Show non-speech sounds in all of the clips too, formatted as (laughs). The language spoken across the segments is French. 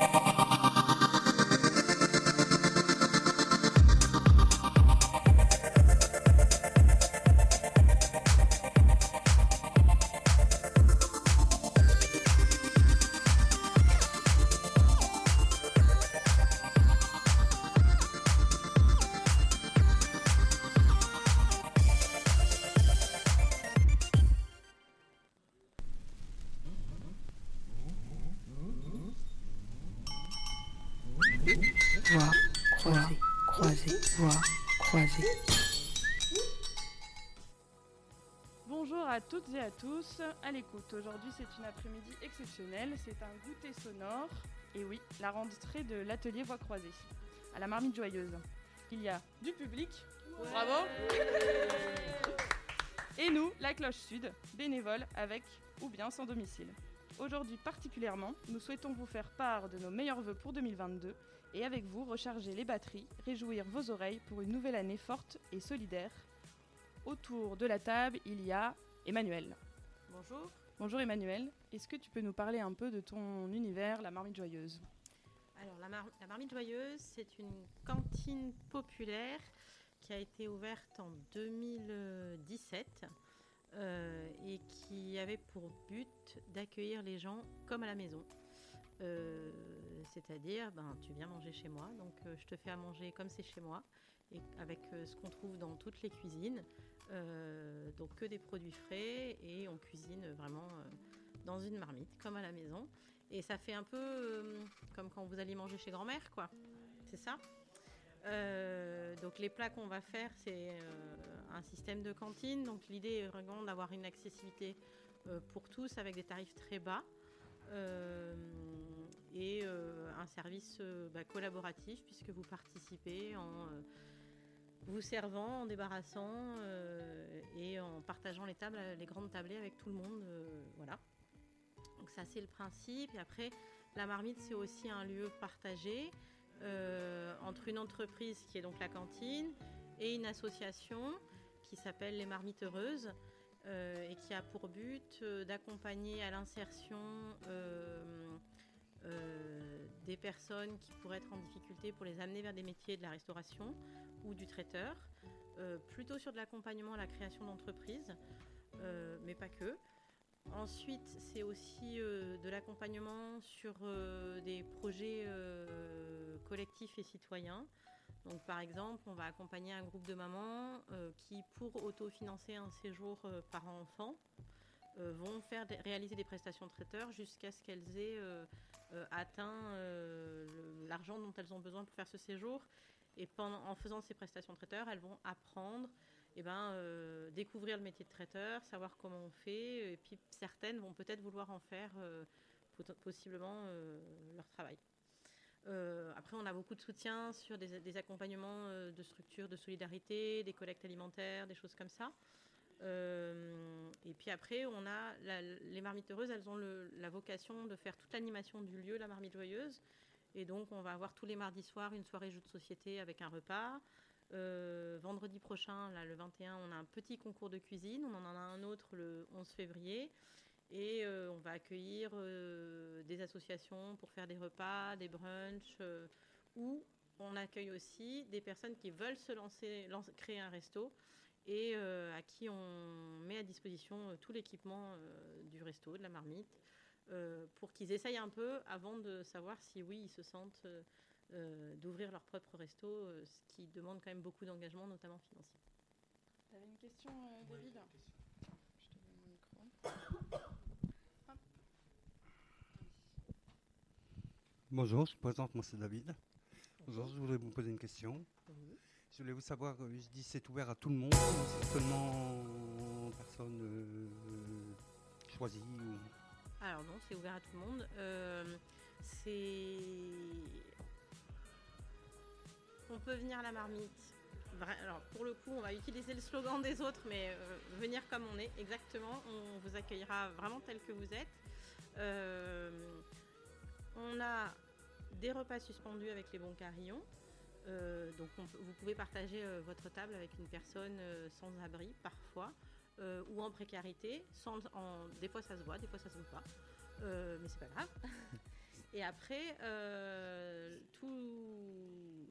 Voix (laughs) Bonjour à toutes et à tous à l'écoute. Aujourd'hui, c'est une après-midi exceptionnelle. C'est un goûter sonore. Et oui, la rentrée de l'atelier Voix croisée à la marmite joyeuse. Il y a du public. Bravo. Et nous, la cloche sud, bénévole avec ou bien sans domicile. Aujourd'hui particulièrement, nous souhaitons vous faire part de nos meilleurs vœux pour 2022 et avec vous recharger les batteries, réjouir vos oreilles pour une nouvelle année forte et solidaire. Autour de la table, il y a Emmanuel. Bonjour. Bonjour Emmanuel, est-ce que tu peux nous parler un peu de ton univers, la marmite joyeuse? Alors, la, Mar- la Marmite Joyeuse, c'est une cantine populaire qui a été ouverte en 2017 euh, et qui avait pour but d'accueillir les gens comme à la maison. Euh, C'est-à-dire, ben, tu viens manger chez moi, donc euh, je te fais à manger comme c'est chez moi, et avec euh, ce qu'on trouve dans toutes les cuisines. Donc que des produits frais, et on cuisine vraiment dans une marmite, comme à la maison. Et ça fait un peu comme quand vous allez manger chez grand-mère, quoi. C'est ça? Donc les plats qu'on va faire, c'est un système de cantine. Donc l'idée est vraiment d'avoir une accessibilité pour tous avec des tarifs très bas. Et euh, un service euh, bah, collaboratif puisque vous participez en euh, vous servant, en débarrassant et en partageant les tables, les grandes tablées avec tout le monde. voilà. Donc ça c'est le principe. Et après, la marmite c'est aussi un lieu partagé entre une entreprise qui est donc la cantine et une association qui s'appelle les Marmites Heureuses et qui a pour but d'accompagner à l'insertion euh, des personnes qui pourraient être en difficulté pour les amener vers des métiers de la restauration ou du traiteur, euh, plutôt sur de l'accompagnement à la création d'entreprises, euh, mais pas que. Ensuite, c'est aussi de l'accompagnement sur des projets collectifs et citoyens. Donc, par exemple, on va accompagner un groupe de mamans qui, pour autofinancer un séjour parent-enfant, vont faire réaliser des prestations de traiteurs jusqu'à ce qu'elles aient atteint euh, l'argent dont elles ont besoin pour faire ce séjour. Et en faisant ces prestations de traiteurs, elles vont apprendre, eh ben, euh, découvrir le métier de traiteur, savoir comment on fait. Et puis certaines vont peut-être vouloir en faire euh, possiblement euh, leur travail. Euh, après, on a beaucoup de soutien sur des, accompagnements euh, de structures de solidarité, des collectes alimentaires, des choses comme ça. Euh, et puis après, on a les marmites heureuses, elles ont la vocation de faire toute l'animation du lieu, la marmite joyeuse. Et donc, on va avoir tous les mardis soirs une soirée jeu de société avec un repas. Euh, vendredi prochain, le 21, on a un petit concours de cuisine. On en a un autre le 11 février. Et euh, on va accueillir des associations pour faire des repas, des brunchs, ou on accueille aussi des personnes qui veulent se lancer- créer un resto et euh, à qui on met à disposition euh, tout l'équipement euh, du resto, de la marmite, euh, pour qu'ils essayent un peu avant de savoir si oui, ils se sentent d'ouvrir leur propre resto, euh, ce qui demande quand même beaucoup d'engagement, notamment financier. Tu avais une question, euh, David Je te donne le micro. Hop. Bonjour, je me présente, moi c'est David. Bonjour, je voulais vous poser une question. Voulais vous savoir, euh, je dis c'est ouvert à tout le monde, c'est seulement aux personnes euh, Alors non, c'est ouvert à tout le monde. Euh, c'est... On peut venir à la marmite. Alors pour le coup, on va utiliser le slogan des autres, mais venir comme on est, exactement. On vous accueillera vraiment tel que vous êtes. On a des repas suspendus avec les bons carillons. Euh, donc on vous pouvez partager euh, votre table avec une personne euh, sans abri parfois ou en précarité. Sans, en, des fois ça se voit, des fois ça se voit pas. Mais c'est pas grave. (laughs) Et après, tout.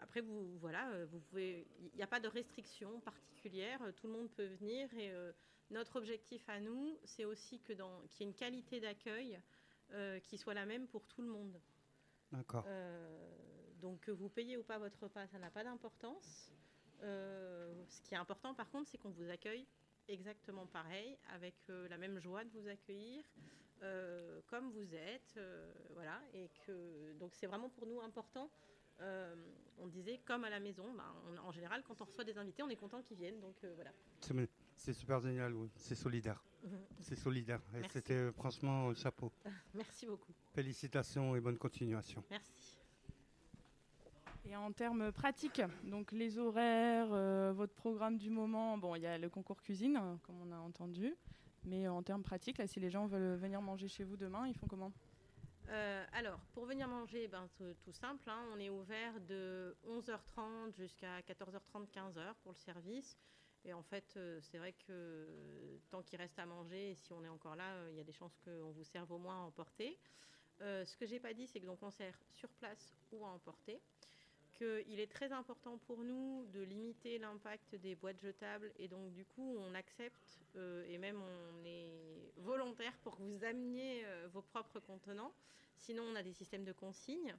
après, vous, voilà, vous pouvez. Il n'y a pas de restriction particulière. Tout le monde peut venir. Et notre objectif à nous, c'est aussi que dans, qu'il y ait une qualité d'accueil qui soit la même pour tout le monde. D'accord. Euh, donc que vous payez ou pas votre repas, ça n'a pas d'importance. Euh, ce qui est important par contre, c'est qu'on vous accueille exactement pareil, avec euh, la même joie de vous accueillir, euh, comme vous êtes, voilà. Et que donc c'est vraiment pour nous important. On disait comme à la maison, ben, on- en général quand on reçoit des invités, on est content qu'ils viennent, donc voilà. C'est super génial, oui. C'est solidaire. C'est solidaire. Et c'était franchement chapeau. (laughs) Merci beaucoup. Félicitations et bonne continuation. Merci. En termes pratiques, donc les horaires, euh, votre programme du moment, bon, il y a le concours cuisine, euh, comme on a entendu, mais en termes pratiques, si les gens veulent venir manger chez vous demain, ils font comment? Euh, alors, pour venir manger, ben, tout, simple, hein, on est ouvert de 11h30 jusqu'à 14h30, 15h pour le service. Et en fait, euh, c'est vrai que tant qu'il reste à manger, si on est encore là, il y a des chances qu'on vous serve au moins à emporter. Ce que j'ai pas dit, c'est que donc on sert sur place ou à emporter. Qu'il est très important pour nous de limiter l'impact des boîtes jetables et donc du coup on accepte euh, et même on est volontaire pour que vous ameniez euh, vos propres contenants. Sinon on a des systèmes de consigne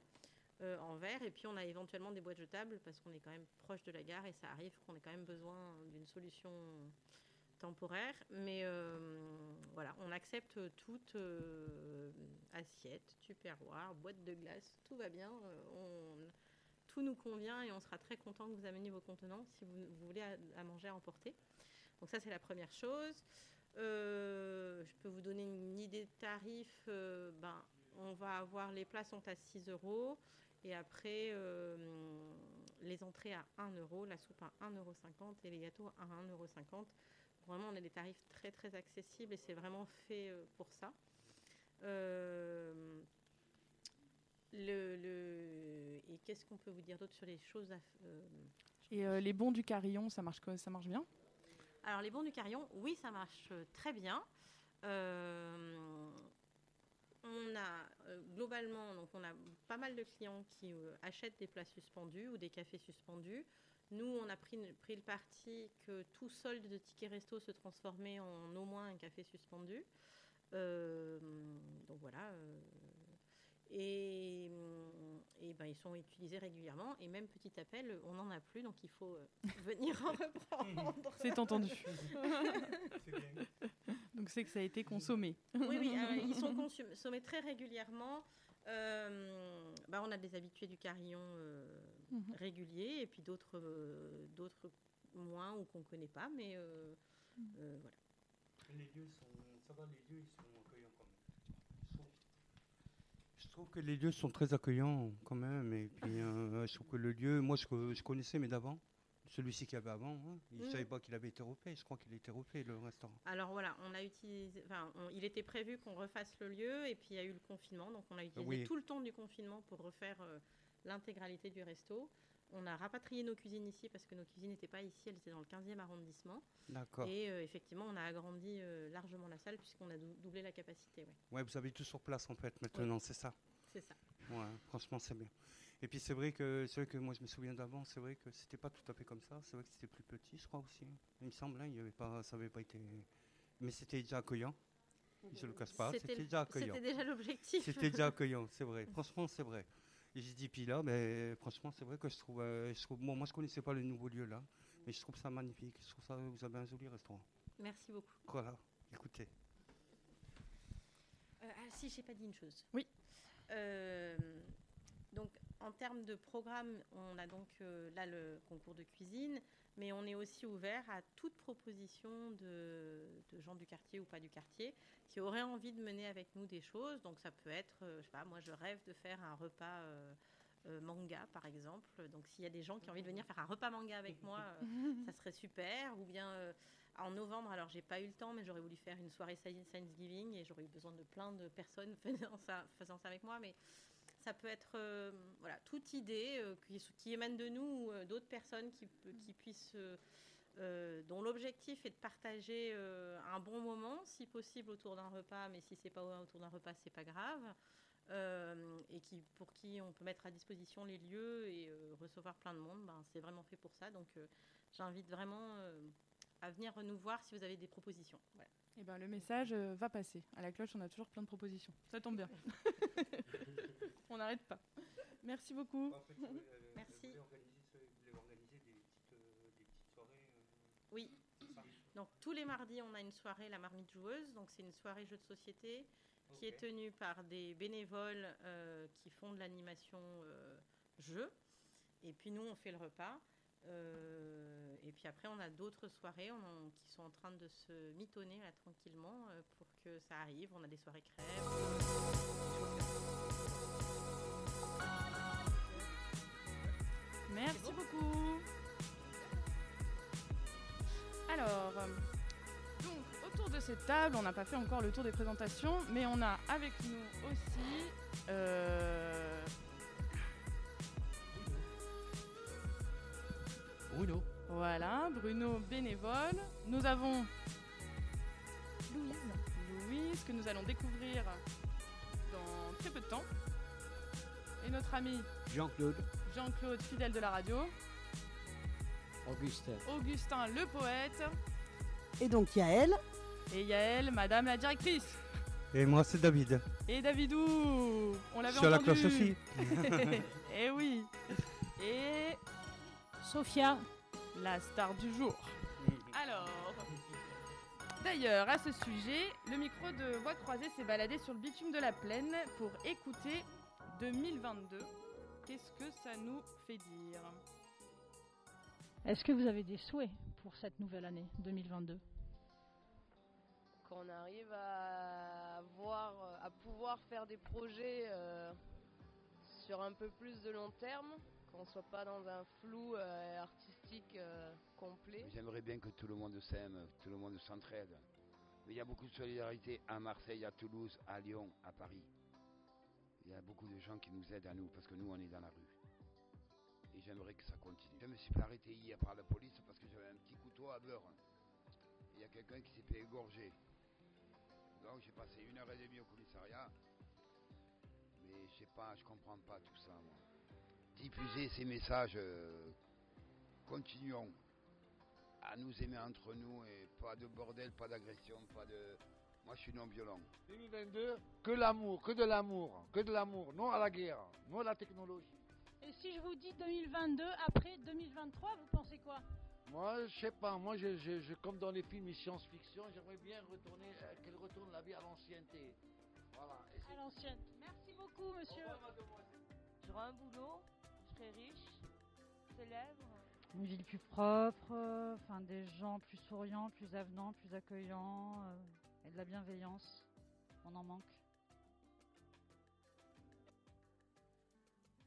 euh, en verre et puis on a éventuellement des boîtes jetables parce qu'on est quand même proche de la gare et ça arrive qu'on ait quand même besoin d'une solution temporaire. Mais voilà, on accepte toute assiette, tupperware, boîte de glace, tout va bien. Tout nous convient et on sera très content que vous ameniez vos contenants si vous, voulez à, manger à emporter. Donc ça c'est la première chose. Euh, je peux vous donner une idée de tarif. euh, ben, on va avoir les plats sont à 6 euros et après euh, les entrées à 1 euro, la soupe à 1,50 euro et les gâteaux à 1,50 euro. Vraiment on a des tarifs très très accessibles et c'est vraiment fait pour ça. Le, le- et qu'est-ce qu'on peut vous dire d'autre sur les choses à, euh, Et euh, les bons du carillon, ça marche, ça marche bien? Alors, les bons du carillon, oui, ça marche euh, très bien. Euh, on a globalement, donc on a pas mal de clients qui achètent des plats suspendus ou des cafés suspendus. Nous, on a pris, pris le parti que tout solde de tickets resto se transformait en au moins un café suspendu. Euh, donc voilà. euh, et, et ben, ils sont utilisés régulièrement. Et même petit appel, on n'en a plus, donc il faut euh, (laughs) venir en reprendre. (laughs) C'est entendu. (laughs) Donc c'est que ça a été consommé. Oui, oui, euh, ils sont consommés très régulièrement. Euh, bah, on a des habitués du carillon euh, Mhm. réguliers et puis d'autres euh, d'autres moins ou qu'on ne connaît pas, mais euh, euh, voilà. Les lieux sont, ça va, les lieux ils sont accueillants quand même. Je trouve, je trouve que les lieux sont très accueillants quand même. Et puis euh, je trouve que le lieu, moi je, co- je connaissais mais d'avant, celui-ci qu'il y avait avant, hein, il ne Mhm. savait pas qu'il avait été refait. Je crois qu'il a été refait le restaurant. Alors voilà, on a utilisé, enfin, on- il était prévu qu'on refasse le lieu et puis il y a eu le confinement, donc on a utilisé Oui. tout le temps du confinement pour refaire euh, l'intégralité du resto. On a rapatrié nos cuisines ici parce que nos cuisines n'étaient pas ici, elles étaient dans le 15e arrondissement. D'accord. Et euh, effectivement, on a agrandi euh, largement la salle puisqu'on a dou- doublé la capacité. ouais. Ouais, vous avez tout sur place en fait maintenant, c'est ça? C'est ça. Ouais, franchement, c'est bien. Et puis c'est vrai que c'est vrai que moi je me souviens d'avant, c'est vrai que c'était pas tout à fait comme ça. C'est vrai que c'était plus petit, je crois aussi. hein. Il me semble, hein, il y avait pas, ça avait pas été, mais c'était déjà accueillant. Je le cache pas, c'était déjà accueillant. C'était déjà l'objectif. C'était déjà (laughs) accueillant, c'est vrai. Franchement, c'est vrai. Et j'ai dit puis là, mais franchement, c'est vrai que je trouve, euh, je trouve, bon, moi je connaissais pas le nouveau lieu là, mais je trouve ça magnifique. Je trouve ça, vous avez un joli restaurant. Merci beaucoup. Voilà, écoutez. Euh, ah si, j'ai pas dit une chose. Oui. Euh, donc en termes de programme, on a donc euh, là le concours de cuisine, mais on est aussi ouvert à toute proposition de, de gens du quartier ou pas du quartier qui auraient envie de mener avec nous des choses. Donc ça peut être, euh, je sais pas, moi je rêve de faire un repas. euh, euh, manga par exemple. Donc s'il y a des gens qui ont envie de venir faire un repas manga avec moi, euh, (laughs) ça serait super. Ou bien euh, en novembre, alors j'ai pas eu le temps, mais j'aurais voulu faire une soirée Thanksgiving et j'aurais eu besoin de plein de personnes (laughs) faisant ça, faisant ça avec moi. Mais ça peut être euh, voilà toute idée euh, qui, émane de nous ou euh, d'autres personnes qui, puissent dont l'objectif est de partager un bon moment, si possible autour d'un repas, mais si c'est pas autour d'un repas, c'est pas grave. Et qui, pour qui on peut mettre à disposition les lieux et recevoir plein de monde, ben, c'est vraiment fait pour ça. Donc j'invite vraiment à venir nous voir si vous avez des propositions. Voilà. Eh ben, le message euh, va passer. À la cloche, on a toujours plein de propositions. Ça tombe bien. (laughs) on n'arrête pas. Merci beaucoup. Merci. Vous voulez organiser des petites, euh, des petites soirées euh, Oui. Donc tous les mardis, on a une soirée, la marmite joueuse. Donc c'est une soirée jeu de société qui est tenue par des bénévoles euh, qui font de l'animation euh, jeu. Et puis nous, on fait le repas. Euh, et puis après, on a d'autres soirées on en- qui sont en train de se mitonner là, tranquillement euh, pour que ça arrive. On a des soirées crèves. Merci beaucoup. Alors, euh, donc autour de cette table, on n'a pas fait encore le tour des présentations, mais on a avec nous aussi euh, Bruno. voilà Bruno bénévole. Nous avons Louise. Louise que nous allons découvrir dans très peu de temps, et notre ami Jean-Claude. Jean-Claude fidèle de la radio, Augustin. Augustin le poète Et donc Yael, et Yaël, Madame la directrice. Et moi, c'est David. Et Davidou, on l'avait Sur la entendu. cloche aussi. (laughs) (laughs) Eh oui. Et Sophia. la star du jour. Alors, d'ailleurs, à ce sujet, le micro de Voix Croisée s'est baladé sur le bitume de la plaine pour écouter 2022. Qu'est-ce que ça nous fait dire? Est-ce que vous avez des souhaits pour cette nouvelle année 2022 qu'on arrive à voir, à pouvoir faire des projets euh, sur un peu plus de long terme, qu'on soit pas dans un flou euh, artistique euh, complet. J'aimerais bien que tout le monde s'aime, tout le monde s'entraide. Mais il y a beaucoup de solidarité à Marseille, à Toulouse, à Lyon, à Paris. Il y a beaucoup de gens qui nous aident à nous parce que nous on est dans la rue. Et j'aimerais que ça continue. Je me suis fait arrêter hier par la police parce que j'avais un petit couteau à beurre. Il y a quelqu'un qui s'est fait égorger. Donc j'ai passé une heure et demie au commissariat. Mais je sais pas, je comprends pas tout ça. moi. Diffuser ces messages, euh, continuons à nous aimer entre nous et pas de bordel, pas d'agression, pas de. Moi je suis non violent. 2022, que l'amour, que de l'amour, que de l'amour, non à la guerre, non à la technologie. Et si je vous dis 2022 après 2023, vous pensez quoi? Moi, je sais pas, moi, je, je- je- comme dans les films et science-fiction, j'aimerais bien retourner, euh, qu'elle retourne la vie à l'ancienneté. Voilà. Et À l'ancienne. Merci beaucoup, monsieur. Au revoir, mademoiselle. J'aurai un boulot, riche, célèbre. Une ville plus propre, euh, enfin des gens plus souriants, plus avenants, plus accueillants, euh, et de la bienveillance. On en manque.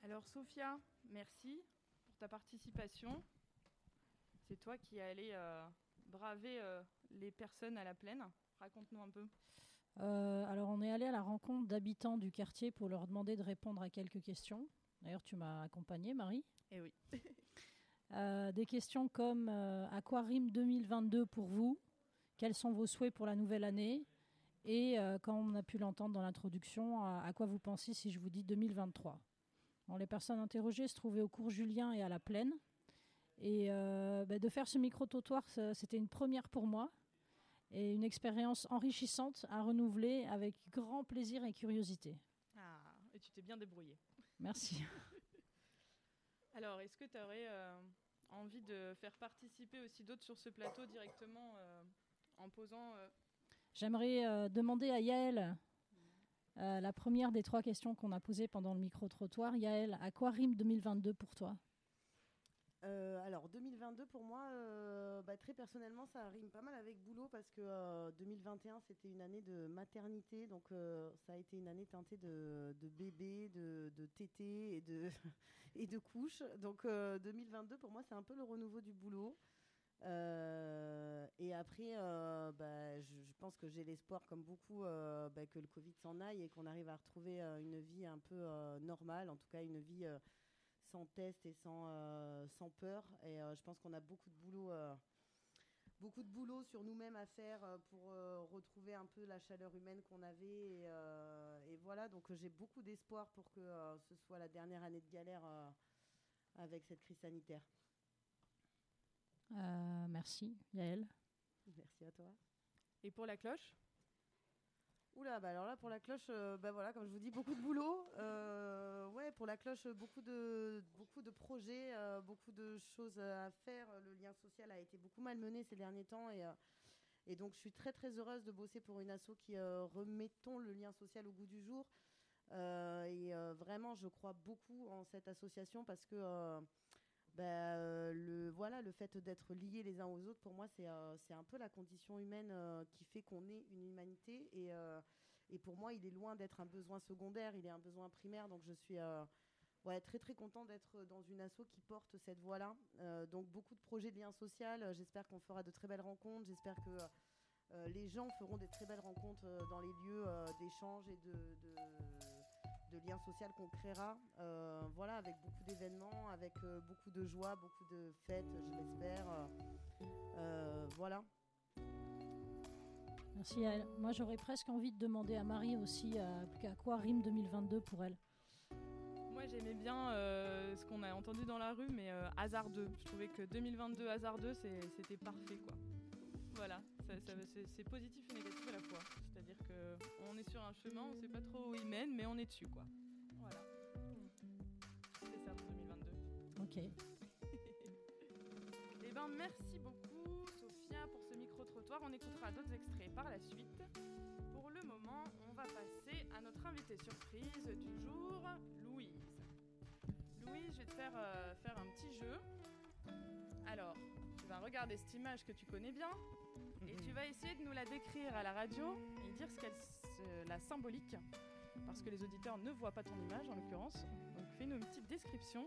Alors Sophia, merci pour ta participation. C'est toi qui es allé euh, braver euh, les personnes à la plaine. Raconte-nous un peu. Euh, alors, on est allé à la rencontre d'habitants du quartier pour leur demander de répondre à quelques questions. D'ailleurs, tu m'as accompagnée, Marie. Eh oui. (laughs) Euh, des questions comme euh, à quoi rime 2022 pour vous Quels sont vos souhaits pour la nouvelle année? Et euh, comme on a pu l'entendre dans l'introduction, à, à quoi vous pensez si je vous dis 2023 Bon, Les personnes interrogées se trouvaient au cours Julien et à la Plaine. Et euh, bah, de faire ce micro-trottoir, ça- c'était une première pour moi et une expérience enrichissante à renouveler avec grand plaisir et curiosité. Ah, et tu t'es bien débrouillé. Merci. Alors, est-ce que tu aurais euh, envie de faire participer aussi d'autres sur ce plateau directement euh, en posant euh, J'aimerais demander à Yaël la première des trois questions qu'on a posées pendant le micro-trottoir. Yaël, à quoi rime 2022 pour toi? Euh, alors 2022 pour moi, euh, bah, très personnellement, ça rime pas mal avec boulot parce que euh, 2021 c'était une année de maternité, donc euh, ça a été une année teintée de, bébés, de, de tétés et de, (laughs) couches. Donc euh, 2022 pour moi c'est un peu le renouveau du boulot. Euh, et après, euh, bah, je, pense que j'ai l'espoir, comme beaucoup, euh, bah, que le Covid s'en aille et qu'on arrive à retrouver euh, une vie un peu euh, normale, en tout cas une vie euh, sans test et sans, euh, sans peur. Et euh, je pense qu'on a beaucoup de boulot euh, beaucoup de boulot sur nous-mêmes à faire euh, pour euh, retrouver un peu la chaleur humaine qu'on avait. Et, euh, et voilà, donc j'ai beaucoup d'espoir pour que euh, ce soit la dernière année de galère euh, avec cette crise sanitaire. Euh, merci, Yael. Merci à toi. Et pour la cloche? Oula, bah alors là pour la cloche, euh, bah voilà, comme je vous dis, beaucoup de boulot. Euh, ouais, pour la cloche, beaucoup de beaucoup de projets, euh, beaucoup de choses à faire. Le lien social a été beaucoup malmené ces derniers temps et euh, et donc je suis très très heureuse de bosser pour une asso qui remettons le lien social au goût du jour. Et vraiment, je crois beaucoup en cette association parce que bah, euh, le, voilà, le fait d'être liés les uns aux autres, pour moi, c'est euh, un peu la condition humaine euh, qui fait qu'on est une humanité. Et, et pour moi, il est loin d'être un besoin secondaire, il est un besoin primaire. Donc je suis ouais, très très content d'être dans une asso qui porte cette voie-là. Donc beaucoup de projets de lien social. J'espère qu'on fera de très belles rencontres. J'espère que les gens feront des très belles rencontres dans les lieux d'échange et de, de lien social qu'on créera. Euh, voilà, avec beaucoup d'événements, avec euh, beaucoup de joie, beaucoup de fêtes, je l'espère. Euh, voilà. Merci Yael. Moi, j'aurais presque envie de demander à Marie aussi à, à quoi rime 2022 pour elle. Moi, j'aimais bien euh, ce qu'on a entendu dans la rue, mais euh, hasardeux. Je trouvais que 2022 hasardeux, c'était parfait, quoi. Voilà, ça- ça- c'est positif et négatif à la fois. C'est-à-dire que on est sur un chemin, on sait pas trop où il mène, mais on est dessus, quoi. Voilà. C'est ça pour 2022. Ok. (laughs) Eh ben, merci beaucoup, Sophia, pour ce micro-trottoir. On écoutera d'autres extraits par la suite. Pour le moment, on va passer à notre invitée surprise du jour, Louise. Louise, je vais te faire, euh, faire un petit jeu. Alors, tu vas regarder cette image que tu connais bien et tu vas essayer de nous la décrire à la radio et dire ce qu'elle se- la symbolique. Parce que les auditeurs ne voient pas ton image en l'occurrence. Donc fais-nous une petite description.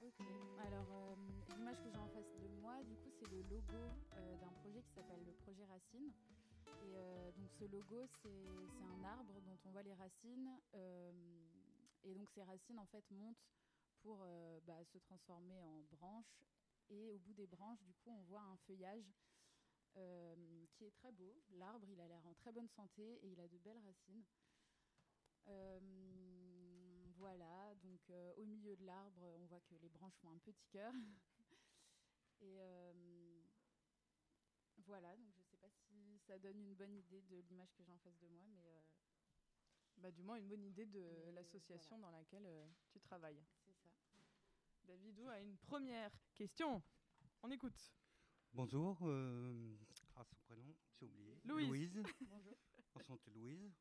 Ok, alors euh, l'image que j'ai en face de moi, du coup, c'est le logo euh, d'un projet qui s'appelle le projet Racine. Et euh, donc ce logo, c'est un arbre dont on voit les racines. euh, et donc ces racines, en fait, montent pour euh, bah, se transformer en branches. Et au bout des branches, du coup, on voit un feuillage euh, qui est très beau. L'arbre, il a l'air en très bonne santé et il a de belles racines. Euh, voilà, donc euh, au milieu de l'arbre, on voit que les branches font un petit cœur. (laughs) Et voilà, donc je ne sais pas si ça donne une bonne idée de l'image que j'ai en face de moi, mais Bah, du moins une bonne idée de l'association dans laquelle tu travailles. c'est ça. Davidou a une première question. On écoute. Bonjour, euh, ah, son prénom, j'ai oublié. Louise. (laughs) Bonjour. Enchantée Louise.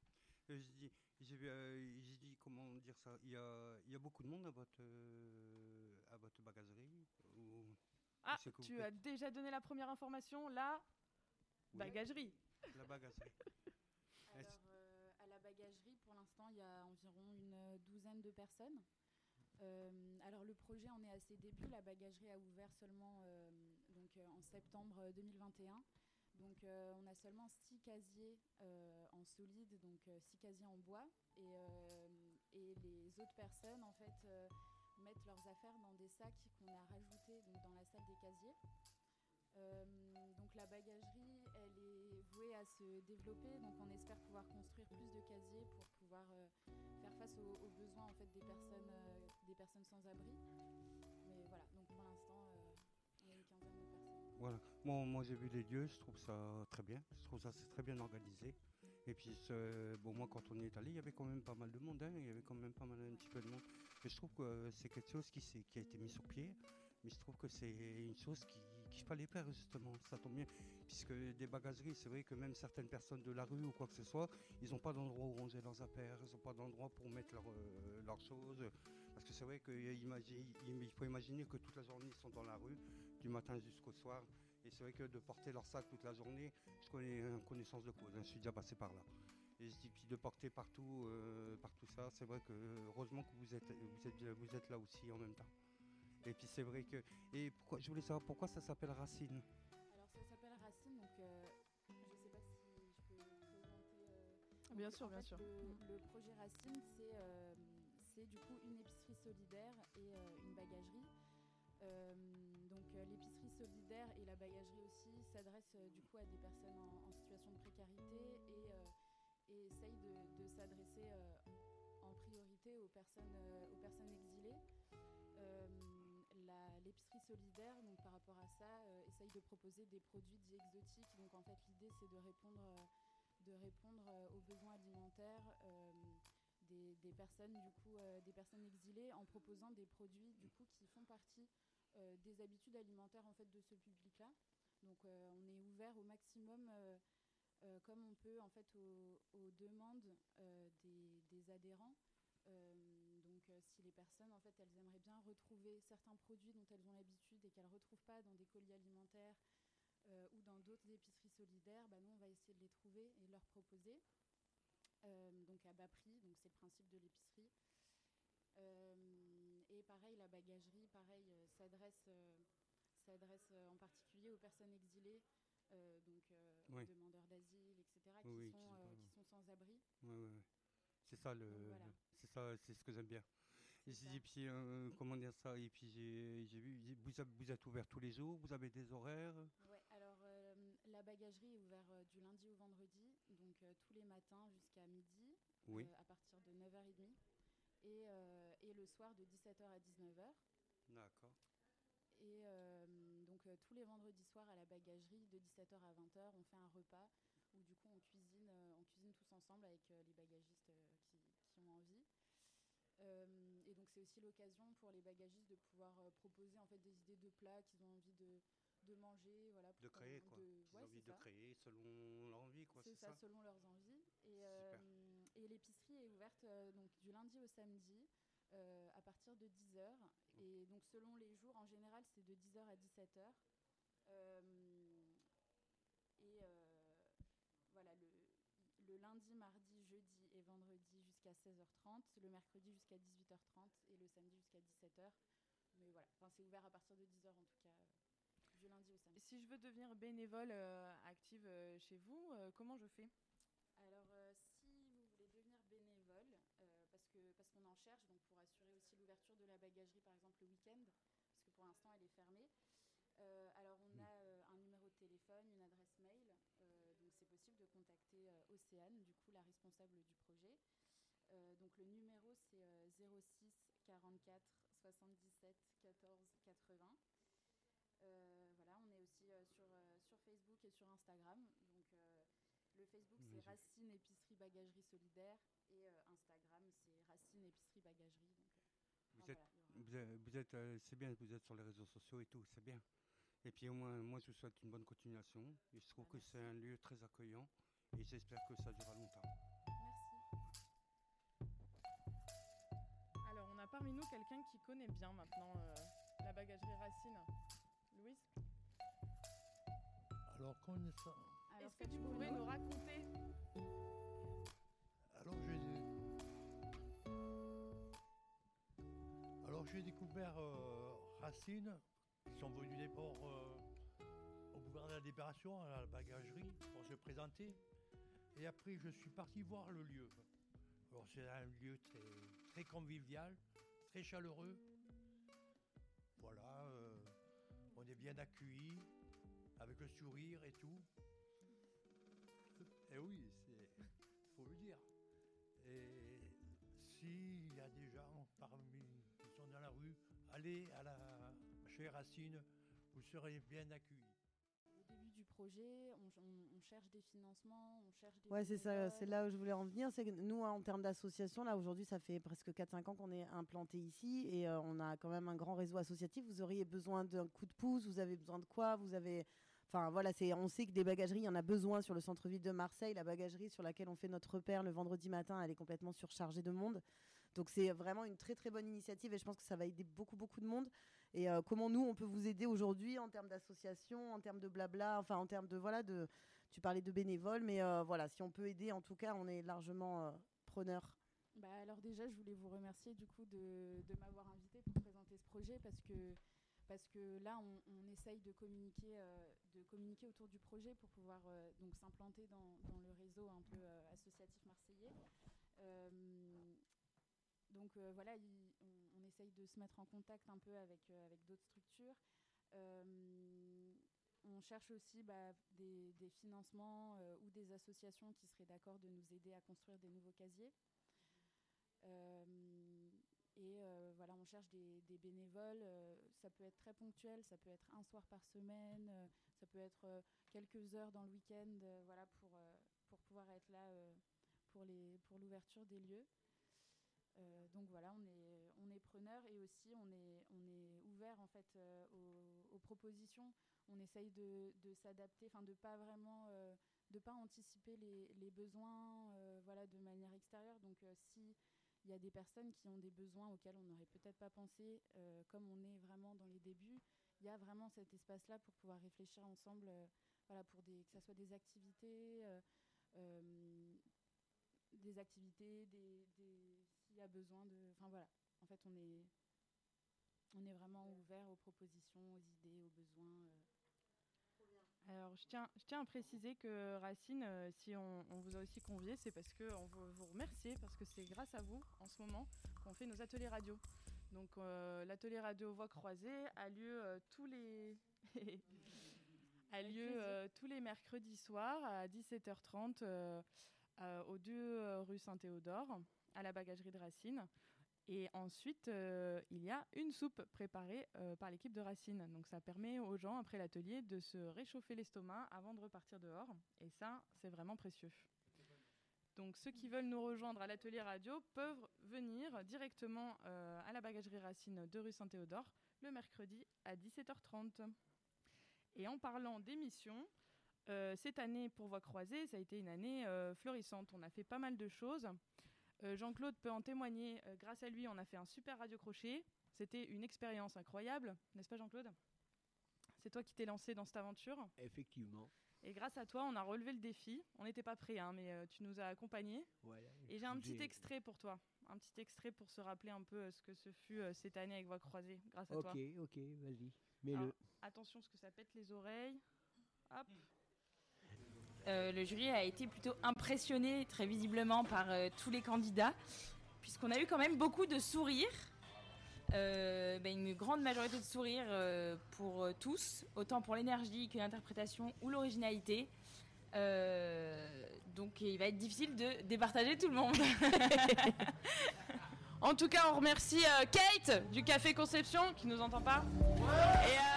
Euh, je dis, j'ai euh, j'ai dit comment dire ça. Il y a, il y a beaucoup de monde à votre, euh, à votre bagagerie. ou- Ah, tu faites as déjà donné la première information, la Oui. bagagerie. La bagagerie. (laughs) Alors, euh, à la bagagerie, pour l'instant, il y a environ une douzaine de personnes. Euh, alors, le projet en est à ses débuts. La bagagerie a ouvert seulement euh, euh, en septembre 2021. Donc, euh, on a seulement six casiers euh, en solide, donc euh, six casiers en bois. Et, euh, les autres personnes, en fait, euh, mettent leurs affaires dans des sacs qu'on a rajoutés dans la salle des casiers. Euh, donc la bagagerie, elle est vouée à se développer, donc on espère pouvoir construire plus de casiers pour pouvoir euh, faire face aux, aux besoins en fait des personnes, euh, des personnes sans abri. Moi, moi j'ai vu les lieux, je trouve ça très bien. Je trouve ça très bien organisé. Et puis, bon, moi, quand on y est allé, il y avait quand même pas mal de monde. hein. Il y avait quand même pas mal un petit peu de monde. Je trouve que euh, c'est quelque chose qui, qui a été mis sur pied. Mais je trouve que c'est une chose qui- qu'il fallait faire, justement. Ça tombe bien. Puisque des bagageries, c'est vrai que même certaines personnes de la rue ou quoi que ce soit, ils n'ont pas d'endroit où ranger leurs affaires, ils n'ont pas d'endroit pour mettre euh, leurs choses. Parce que c'est vrai qu'il faut imaginer que toute la journée, ils sont dans la rue, du matin jusqu'au soir. Et c'est vrai que de porter leur sac toute la journée, je connais une connaissance de cause, hein, je suis déjà passé par là. Et je dis, puis de porter partout, euh, partout ça, c'est vrai que heureusement que vous êtes, vous, êtes, vous êtes là aussi en même temps. Et puis c'est vrai que. Et pourquoi, je voulais savoir pourquoi ça s'appelle Racine? Alors ça s'appelle Racine, donc euh, je ne sais pas si je peux présenter. euh, Bien sûr, en bien fait, sûr. Le, le projet Racine, c'est euh, c'est du coup une épicerie solidaire et euh, une bagagerie. Euh, euh, l'épicerie solidaire et la bagagerie aussi s'adressent du coup à des personnes en, situation de précarité et, et essayent de, s'adresser en priorité aux personnes, aux personnes exilées l'épicerie solidaire, donc par rapport à ça, euh, essaye de proposer des produits dits exotiques. Donc en fait, l'idée c'est de répondre, euh, de répondre euh, aux besoins alimentaires des, personnes du coup, des personnes exilées en proposant des produits du coup qui font partie des habitudes alimentaires en fait de ce public-là. Donc on est ouvert au maximum. comme on peut en fait aux, demandes des, adhérents euh, donc euh, si les personnes en fait elles aimeraient bien retrouver certains produits dont elles ont l'habitude et qu'elles ne retrouvent pas dans des colis alimentaires euh, ou dans d'autres épiceries solidaires, bah, nous on va essayer de les trouver et de leur proposer. donc à bas prix, donc c'est le principe de l'épicerie. Et pareil, la bagagerie, pareil, s'adresse s'adresse en particulier aux personnes exilées, donc aux demandeurs d'asile, etc., qui, sont, qui, sont, sans abri. C'est ça le, c'est ça, c'est ce que j'aime bien. Et puis, euh, comment dire ça Et puis j'ai vu, vous, vous êtes ouvert tous les jours, vous avez des horaires? Ouais, alors euh, la bagagerie est ouverte euh, du lundi au vendredi, donc tous les matins jusqu'à midi, à partir de 9h30, et, et, le soir de 17h à 19h. D'accord. Et donc tous les vendredis soirs à la bagagerie, de 17h à 20h, on fait un repas où du coup on cuisine, euh, on cuisine tous ensemble avec euh, les bagagistes euh, qui, ont envie. et donc c'est aussi l'occasion pour les bagagistes de pouvoir proposer en fait des idées de plats qu'ils ont envie de, de manger, voilà. de créer quoi. De, envie de créer selon leur envie quoi. C'est ça, selon leurs envies. Et, et l'épicerie est ouverte donc du lundi au samedi. à partir de 10h. Et donc selon les jours, en général, c'est de 10h à 17h. et voilà, le, lundi, mardi, jeudi et vendredi jusqu'à 16h30, le mercredi jusqu'à 18h30 et le samedi jusqu'à 17h. Mais voilà, enfin, c'est ouvert à partir de 10h en tout cas, euh, du lundi au samedi. Si je veux devenir bénévole euh, active euh, chez vous, comment je fais Alors, si vous voulez devenir bénévole, parce qu'on parce qu'on en cherche, donc pour assurer aussi l'ouverture de la bagagerie par exemple le week-end, parce que pour l'instant elle est fermée, euh, alors on a euh, un numéro de téléphone, une adresse mail, euh, donc c'est possible de contacter Océane, du coup la responsable du projet. donc le numéro c'est 06 44 77 14 80. voilà, on est aussi sur, sur Facebook et sur Instagram. Donc le Facebook c'est Racine Épicerie Bagagerie Solidaire et Instagram c'est Racine Épicerie Bagagerie. vous, êtes, vous, êtes, c'est bien, vous êtes sur les réseaux sociaux et tout, c'est bien. Et puis au moins, moi je vous souhaite une bonne continuation. Et je trouve que c'est un lieu très accueillant et j'espère que ça durera longtemps. Merci. Alors on a parmi nous quelqu'un qui connaît bien maintenant euh, la bagagerie Racine. Louise? Alors ça. Est-ce que tu pourrais nous raconter j'ai découvert euh, Racine ils sont venus d'abord euh, au boulevard de la Libération, à la bagagerie, pour se présenter. Et après, je suis parti voir le lieu. C'est un lieu très, convivial, très chaleureux. Voilà, euh, on est bien accueillis, avec le sourire et tout. Et oui, il faut le dire. Et s'il y a des gens parmi allez à la chez Racine, vous serez bien accueillis. Au début du projet, on, cherche des financements, on cherche des. Ouais, c'est ça, c'est là où je voulais en venir. C'est que nous, hein, en termes d'association, là aujourd'hui, ça fait presque 4-5 ans qu'on est implanté ici et euh, on a quand même un grand réseau associatif. Vous auriez besoin d'un coup de pouce, vous avez besoin de quoi Vous avez. Enfin voilà, c'est, on sait que des bagageries, il y en a besoin sur le centre-ville de Marseille. La bagagerie sur laquelle on fait notre repère le vendredi matin, elle est complètement surchargée de monde. Donc c'est vraiment une très très bonne initiative et je pense que ça va aider beaucoup beaucoup de monde. Et euh, comment nous on peut vous aider aujourd'hui en termes d'association, en termes de blabla, enfin en termes de voilà de, tu parlais de bénévoles, mais euh, voilà si on peut aider en tout cas, on est largement euh, preneur. Bah alors déjà je voulais vous remercier du coup de, m'avoir invité pour présenter ce projet parce que parce que là, on, essaye de communiquer, de communiquer autour du projet pour pouvoir donc s'implanter dans, le réseau un peu associatif marseillais. Donc voilà, on, essaye de se mettre en contact un peu avec, avec d'autres structures. on cherche aussi bah, des, financements euh, ou des associations qui seraient d'accord de nous aider à construire des nouveaux casiers. Euh, et euh, voilà, on cherche des, bénévoles. euh, ça peut être très ponctuel, ça peut être un soir par semaine, euh, ça peut être euh, quelques heures dans le week-end, euh, voilà, pour, euh, pour pouvoir être là euh, pour les pour l'ouverture des lieux. Euh, donc voilà, on est, on est preneur et aussi on est, on est ouvert en fait euh, aux, propositions. On essaye de, de s'adapter, enfin de pas vraiment, euh, de pas anticiper les, les besoins, voilà, de manière extérieure. Donc si il y a des personnes qui ont des besoins auxquels on n'aurait peut-être pas pensé, comme on est vraiment dans les débuts, il y a vraiment cet espace-là pour pouvoir réfléchir ensemble, voilà, pour des, que ce soit des activités, des activités, des- y a besoin de, enfin voilà. En fait, on est, on est vraiment ouvert aux propositions, aux idées, aux besoins. euh. Alors, je tiens, je tiens à préciser que Racine, euh, si on, on vous a aussi convié, c'est parce qu'on veut vous remercier, parce que c'est grâce à vous, en ce moment, qu'on fait nos ateliers radio. Donc, euh, l'atelier radio Voix croisée a lieu euh, tous les... (laughs) a lieu euh, tous les mercredis soirs à 17h30 euh, euh, au 2 euh, rue Saint-Théodore, à la bagagerie de Racine. Et ensuite, euh, il y a une soupe préparée euh, par l'équipe de Racine. Donc ça permet aux gens, après l'atelier, de se réchauffer l'estomac avant de repartir dehors. Et ça, c'est vraiment précieux. Donc ceux qui veulent nous rejoindre à l'atelier radio peuvent venir directement euh, à la bagagerie Racine de rue Saint-Théodore le mercredi à 17h30. Et en parlant d'émissions, cette année pour Voix croisée, ça a été une année florissante. On a fait pas mal de choses. Euh, Jean-Claude peut en témoigner. Euh, grâce à lui, on a fait un super radio crochet. C'était une expérience incroyable, n'est-ce pas Jean-Claude? C'est toi qui t'es lancé dans cette aventure. Effectivement. Et grâce à toi, on a relevé le défi. On n'était pas prêts, hein, mais euh, tu nous as accompagnés. Voilà. Et j'ai un petit extrait pour toi. Un petit extrait pour se rappeler un peu euh, ce que ce fut euh, cette année avec Voix croisée, grâce à toi. ok, vas-y. Mets-le. Attention, parce que ça pète les oreilles. Hop. Euh, le jury a été plutôt impressionné très visiblement par euh, tous les candidats, puisqu'on a eu quand même beaucoup de sourires. Euh, ben, une grande majorité de sourires pour tous, autant pour l'énergie que l'interprétation ou l'originalité. Donc il va être difficile de départager tout le monde. (laughs) En tout cas, on remercie Kate du Café Conception qui nous entend pas. Et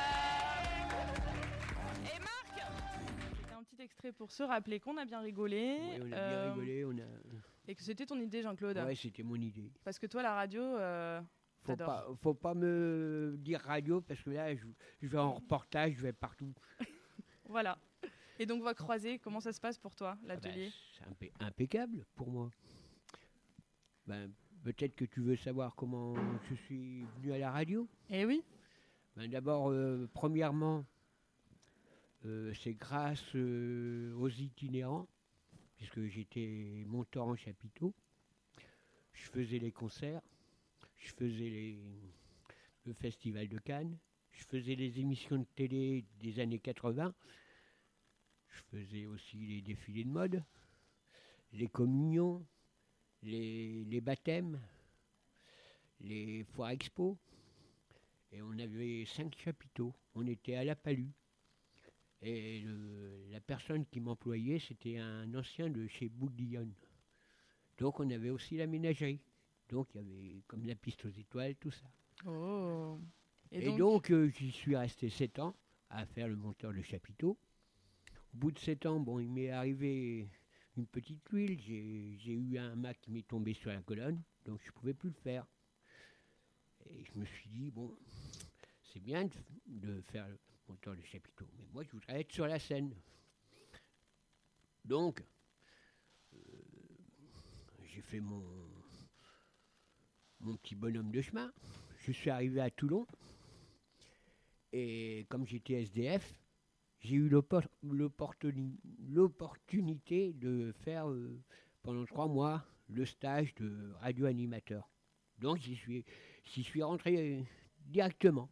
extrait pour se rappeler qu'on a bien rigolé. Ouais, on a bien euh, rigolé, on a. Et que c'était ton idée, Jean-Claude. Ouais, c'était mon idée. Parce que toi, la radio, euh, Faut pas, faut pas me dire radio parce que là, je, je vais en reportage, je vais partout. (laughs) Voilà. Et donc, Voix croisée, comment ça se passe pour toi, Ah ben, l'atelier c'est impé- impeccable pour moi. Ben, peut-être que tu veux savoir comment je suis venu à la radio. Eh oui. Ben, D'abord, euh, premièrement, c'est grâce euh, aux itinérants, puisque j'étais monteur en chapiteau. Je faisais les concerts, je faisais le festival de Cannes, je faisais les émissions de télé des années 80, je faisais aussi les défilés de mode, les communions, les, les baptêmes, les foires expo. Et on avait cinq chapiteaux. On était à la Palue. Et le- la personne qui m'employait, c'était un ancien de chez Bouglione. Donc on avait aussi la ménagerie. Donc il y avait comme la piste aux étoiles, tout ça. Oh. Et, donc, euh, j'y suis resté sept ans à faire le monteur de chapiteau. Au bout de sept ans, bon, il m'est arrivé une petite tuile. J'ai j'ai eu un mât qui m'est tombé sur la colonne, donc je ne pouvais plus le faire. Et je me suis dit, bon, c'est bien de, de faire le monteur de chapiteau, mais moi, je voudrais être sur la scène. Donc, euh, j'ai fait mon, mon petit bonhomme de chemin. Je suis arrivé à Toulon. Et comme j'étais SDF, j'ai eu l'oppor- l'opportuni- l'opportunité de faire euh, pendant trois mois le stage de radio-animateur. Donc j'y suis, j'y suis rentré euh, directement.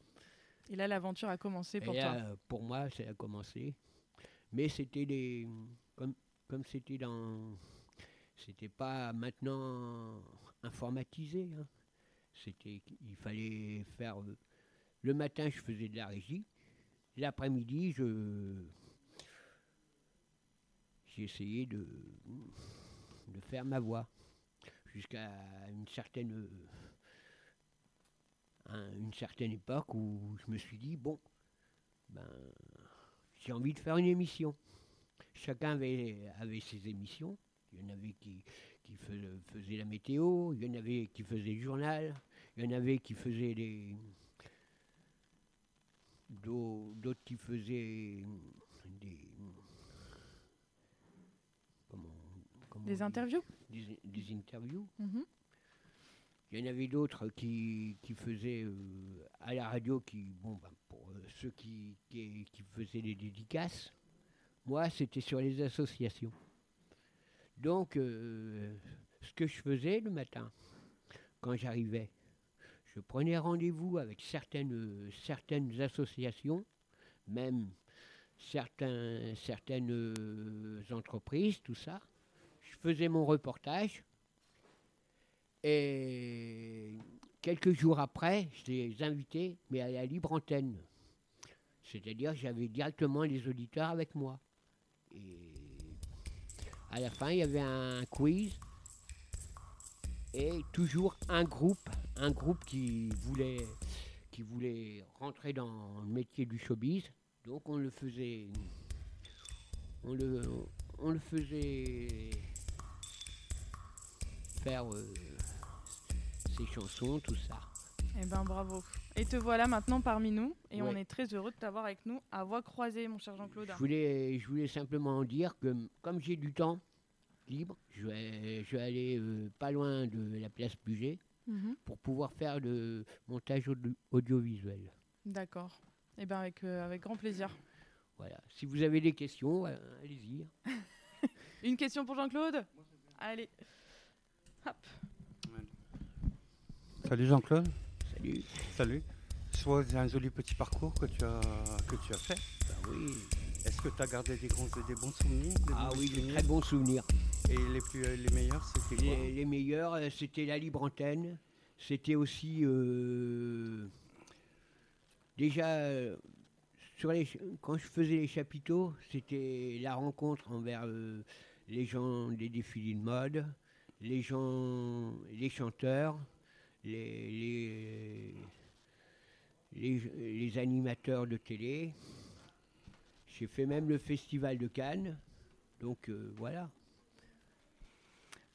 Et là, l'aventure a commencé pour Et toi. là, pour moi, ça a commencé. Mais c'était des. Comme comme c'était dans. C'était pas maintenant informatisé. hein. C'était. Il fallait faire. euh, Le matin, je faisais de la régie. l'après-midi, je j'ai essayé de, de faire ma voix jusqu'à une certaine un- une certaine époque où je me suis dit bon ben j'ai envie de faire une émission. Chacun avait, avait ses émissions. Il y en avait qui, qui fais- faisaient la météo, il y en avait qui faisaient le journal, il y en avait qui faisaient les. d'au- D'autres qui faisaient des. comment- comment Des interviews? Des, des interviews. Il y en avait d'autres qui, faisaient euh, à la radio, qui, bon, ben, pour euh, ceux qui, faisaient les dédicaces, moi c'était sur les associations. Donc, euh, ce que je faisais le matin, quand j'arrivais, je prenais rendez-vous avec certaines, associations, même certaines entreprises, tout ça. Je faisais mon reportage. Et quelques jours après, je les mais à la libre antenne. C'est-à-dire j'avais directement les auditeurs avec moi. Et à la fin, il y avait un quiz. Et toujours un groupe, un groupe qui voulait, qui voulait rentrer dans le métier du showbiz. Donc on le faisait, on le, on le faisait faire euh, ses chansons, tout ça. Eh ben bravo. Et te voilà maintenant parmi nous et on est très heureux de t'avoir avec nous à voix croisée, mon cher Jean-Claude. Je voulais, je voulais simplement dire que comme j'ai du temps libre, je vais, je vais aller euh, pas loin de la place Puget Mhm. pour pouvoir faire le montage audio- audiovisuel. D'accord. Eh ben avec, euh, avec grand plaisir. Voilà. Si vous avez des questions, euh, allez-y. (laughs) Une question pour Jean-Claude? Allez. Hop. Salut Jean-Claude. Salut. Salut. C'est un joli petit parcours que tu as, que tu as fait. oui. Est-ce que tu as gardé des, grands- des bons souvenirs des Ah oui, des très bons souvenirs. Et les, plus, les meilleurs, c'était quoi? Les, les meilleurs, euh, c'était la libre antenne. C'était aussi. euh, déjà, euh, sur les, quand je faisais les chapiteaux, c'était la rencontre envers euh, les gens des défilés de mode, les gens, les chanteurs, les, les, les- les animateurs de télé. J'ai fait même le festival de Cannes. Donc euh, voilà.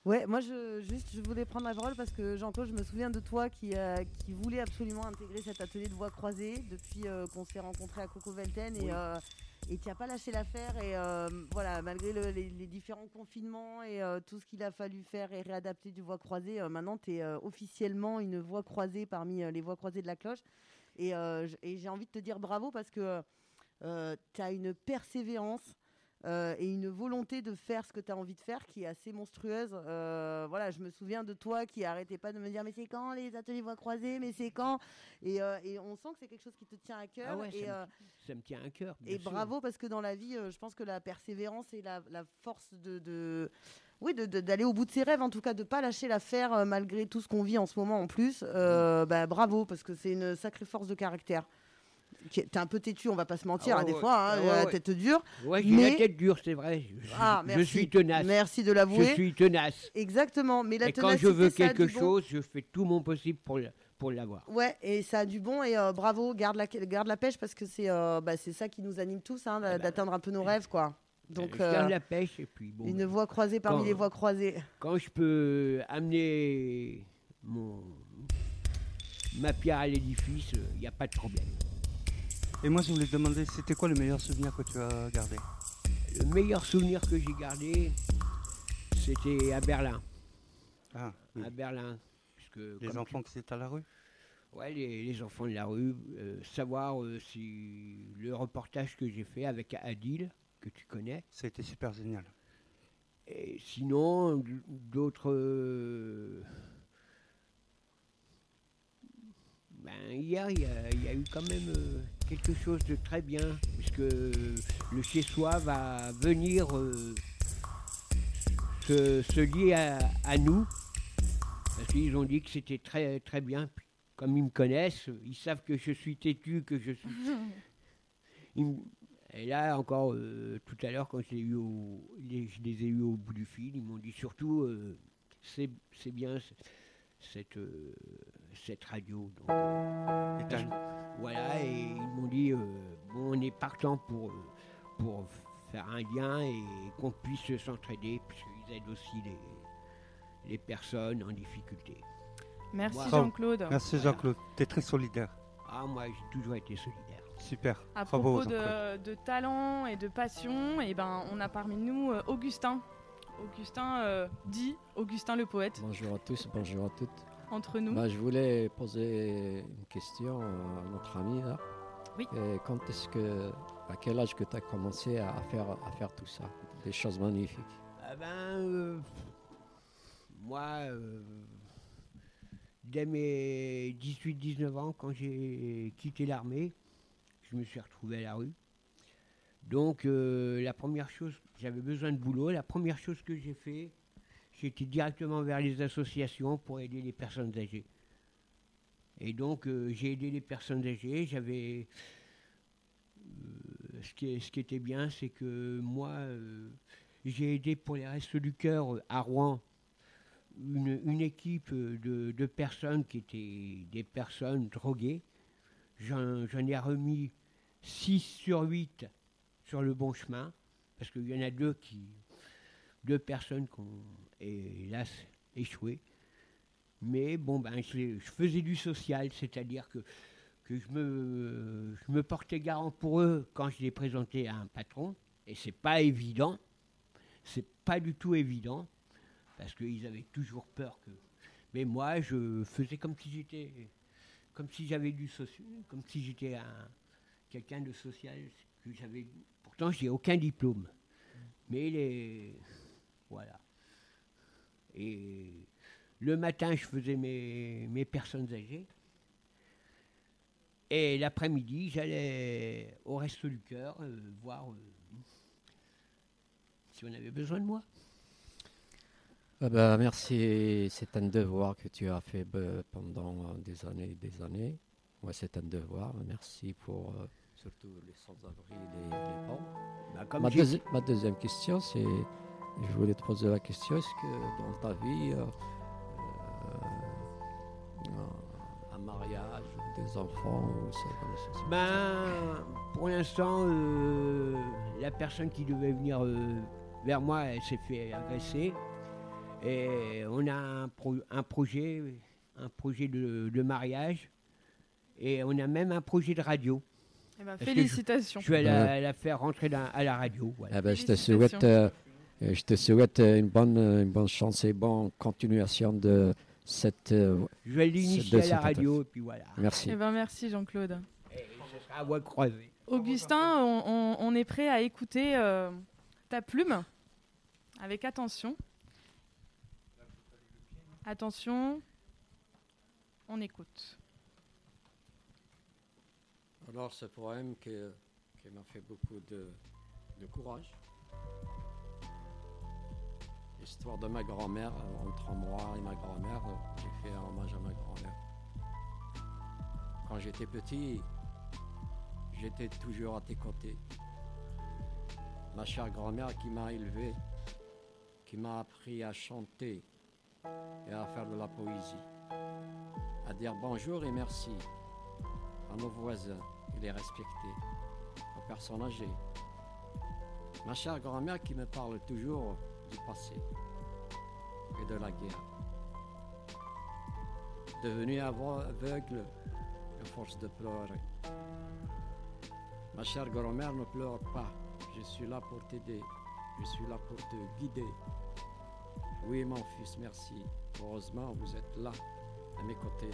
Ouais, moi je, juste je voulais prendre la parole parce que Jean-Claude, je me souviens de toi qui, euh, qui voulait absolument intégrer cet atelier de voix croisée depuis euh, qu'on s'est rencontrés à Coco Velten et euh, et tu n'as pas lâché l'affaire et euh, voilà malgré le- les, différents confinements et euh, tout ce qu'il a fallu faire et réadapter du voix croisée, euh, maintenant tu es officiellement une voix croisée parmi les voix croisées de la cloche. Et, et j'ai envie de te dire bravo parce que tu as une persévérance euh, et une volonté de faire ce que tu as envie de faire qui est assez monstrueuse. Euh, voilà, je me souviens de toi qui arrêtait pas de me dire mais c'est quand les ateliers voix croisées, mais c'est quand? Et, euh, et on sent que c'est quelque chose qui te tient à cœur. Ah ouais, et, ça, me, ça me tient à cœur. bien et sûr. bravo parce que dans la vie, je pense que la persévérance et la, la force de, de- oui, d'aller au bout de ses rêves, en tout cas de pas lâcher l'affaire malgré tout ce qu'on vit en ce moment en plus. euh, bah, bravo parce que c'est une sacrée force de caractère. T'es un peu têtu, on va pas se mentir, Ah hein, des ouais. fois, hein, Ah ouais, la ouais. tête dure. Ouais, j'ai mais- la tête dure, c'est vrai. Je, suis- Ah, je merci. suis tenace. Merci de l'avouer. Je suis tenace. Exactement, mais la Et quand je veux quelque bon. chose, je fais tout mon possible pour, le- pour l'avoir. Ouais, et ça a du bon et euh, bravo, garde la, garde la pêche parce que c'est euh, bah, c'est ça qui nous anime tous, hein, d'a- d'atteindre un peu nos rêves, quoi. Donc, garde euh, la pêche et puis bon. une voie croisée parmi quand- les voies croisées. Quand je peux amener mon, ma pierre à l'édifice, il n'y a pas de problème. Et moi, je voulais te demander, c'était quoi le meilleur souvenir que tu as gardé? Le meilleur souvenir que j'ai gardé, c'était à Berlin. Ah, À Berlin. puisque Les enfants qui étaient à la rue? Ouais, les, les enfants de la rue, euh, savoir euh, si le reportage que j'ai fait avec Adil, que tu connais. C'était super génial. Et sinon, d'autres. euh, ben, hier, il y, a- y a eu quand même quelque chose de très bien, puisque le chez-soi va venir euh, se, se lier à, à nous, parce qu'ils ont dit que c'était très, très bien. Comme ils me connaissent, ils savent que je suis têtu, que je suis. (laughs) et là, encore euh, tout à l'heure, quand je, l'ai eu au- les, je les ai eus au bout du fil, ils m'ont dit surtout, euh, c'est c'est bien cette, euh, cette radio. Donc, euh, voilà, et ils m'ont dit, euh, bon, on est partant pour, pour faire un lien et qu'on puisse s'entraider, puisqu'ils aident aussi les, les personnes en difficulté. Merci Jean-Claude. Merci Voilà. Jean-Claude. Tu es très solidaire. Ah, moi, j'ai toujours été solidaire. Super. À Bravo, propos de, de talent et de passion, et ben, on a parmi nous euh, Augustin. Augustin euh, dit Augustin le poète. Bonjour à tous, bonjour à toutes. Entre nous. Bah, je voulais poser une question à notre ami là. Oui. Et quand est-ce que, à quel âge que tu as commencé à faire, à faire tout ça Des choses magnifiques? Ah ben, euh, moi, euh, dès mes 18-19 ans, quand j'ai quitté l'armée, je me suis retrouvé à la rue. Donc, euh, la première chose, j'avais besoin de boulot. La première chose que j'ai fait, été directement vers les associations pour aider les personnes âgées. Et donc, euh, j'ai aidé les personnes âgées. J'avais. euh, ce, qui ce qui était bien, c'est que moi, j'ai aidé pour les Restes du Cœur à Rouen une, une équipe de, de personnes qui étaient des personnes droguées. J'en ai remis 6 sur 8 sur le bon chemin, parce qu'il y en a deux qui. deux personnes qui ont hélas échoué. Mais bon, ben, je, je faisais du social, c'est-à-dire que, que je, me, je me portais garant pour eux quand je les présentais à un patron. Et c'est pas évident. C'est pas du tout évident. Parce qu'ils avaient toujours peur que. Mais moi, je faisais comme si j'étais. Comme si j'avais du social. Comme si j'étais un, quelqu'un de social. Que j'avais. Pourtant, j'ai aucun diplôme. Mais les. Voilà. Et le matin, je faisais mes, mes personnes âgées. Et l'après-midi, j'allais au Resto du Cœur euh, voir euh, si on avait besoin de moi. Ah bah, merci, c'est un devoir que tu as fait bah, pendant euh, des années et des années. Moi, c'est un devoir. Merci pour euh, surtout les sans-abri, les, les pauvres. Bah, comme ma, j'ai- deuxi- ma deuxième question, c'est, je voulais te poser la question, est-ce que dans ta vie, euh, euh, un mariage, des enfants, ou Ben, pour l'instant, euh, la personne qui devait venir euh, vers moi, elle s'est fait agresser. Et on a un, pro- un projet, un projet de, de mariage. Et on a même un projet de radio. Eh ben, que je- félicitations. Je, vais la, faire rentrer dans- à la radio. voilà. Ah ben, je te souhaite, euh, euh, je te souhaite euh, une bonne, une bonne chance et bonne continuation de cette. euh, Je vais de l'initier à la cette radio, attaque. et puis voilà. Merci. Eh ben, merci Jean-Claude. Ce sera à voix croisée. Augustin, on, on- on est prêt à écouter euh, ta plume avec attention. Attention, on écoute. Alors, ce poème qui, m'a fait beaucoup de, courage. L'histoire de ma grand-mère, euh, entre moi et ma grand-mère, euh, j'ai fait un hommage à ma grand-mère. Quand j'étais petit, j'étais toujours à tes côtés. Ma chère grand-mère qui m'a élevé, qui m'a appris à chanter et à faire de la poésie, à dire bonjour et merci à nos voisins et les respecter, aux personnes âgées. Ma chère grand-mère qui me parle toujours du passé et de la guerre. Devenue aveugle à force de pleurer. Ma chère grand-mère ne pleure pas. Je suis là pour t'aider. Je suis là pour te guider. Oui, mon fils, merci. Heureusement, vous êtes là, à mes côtés,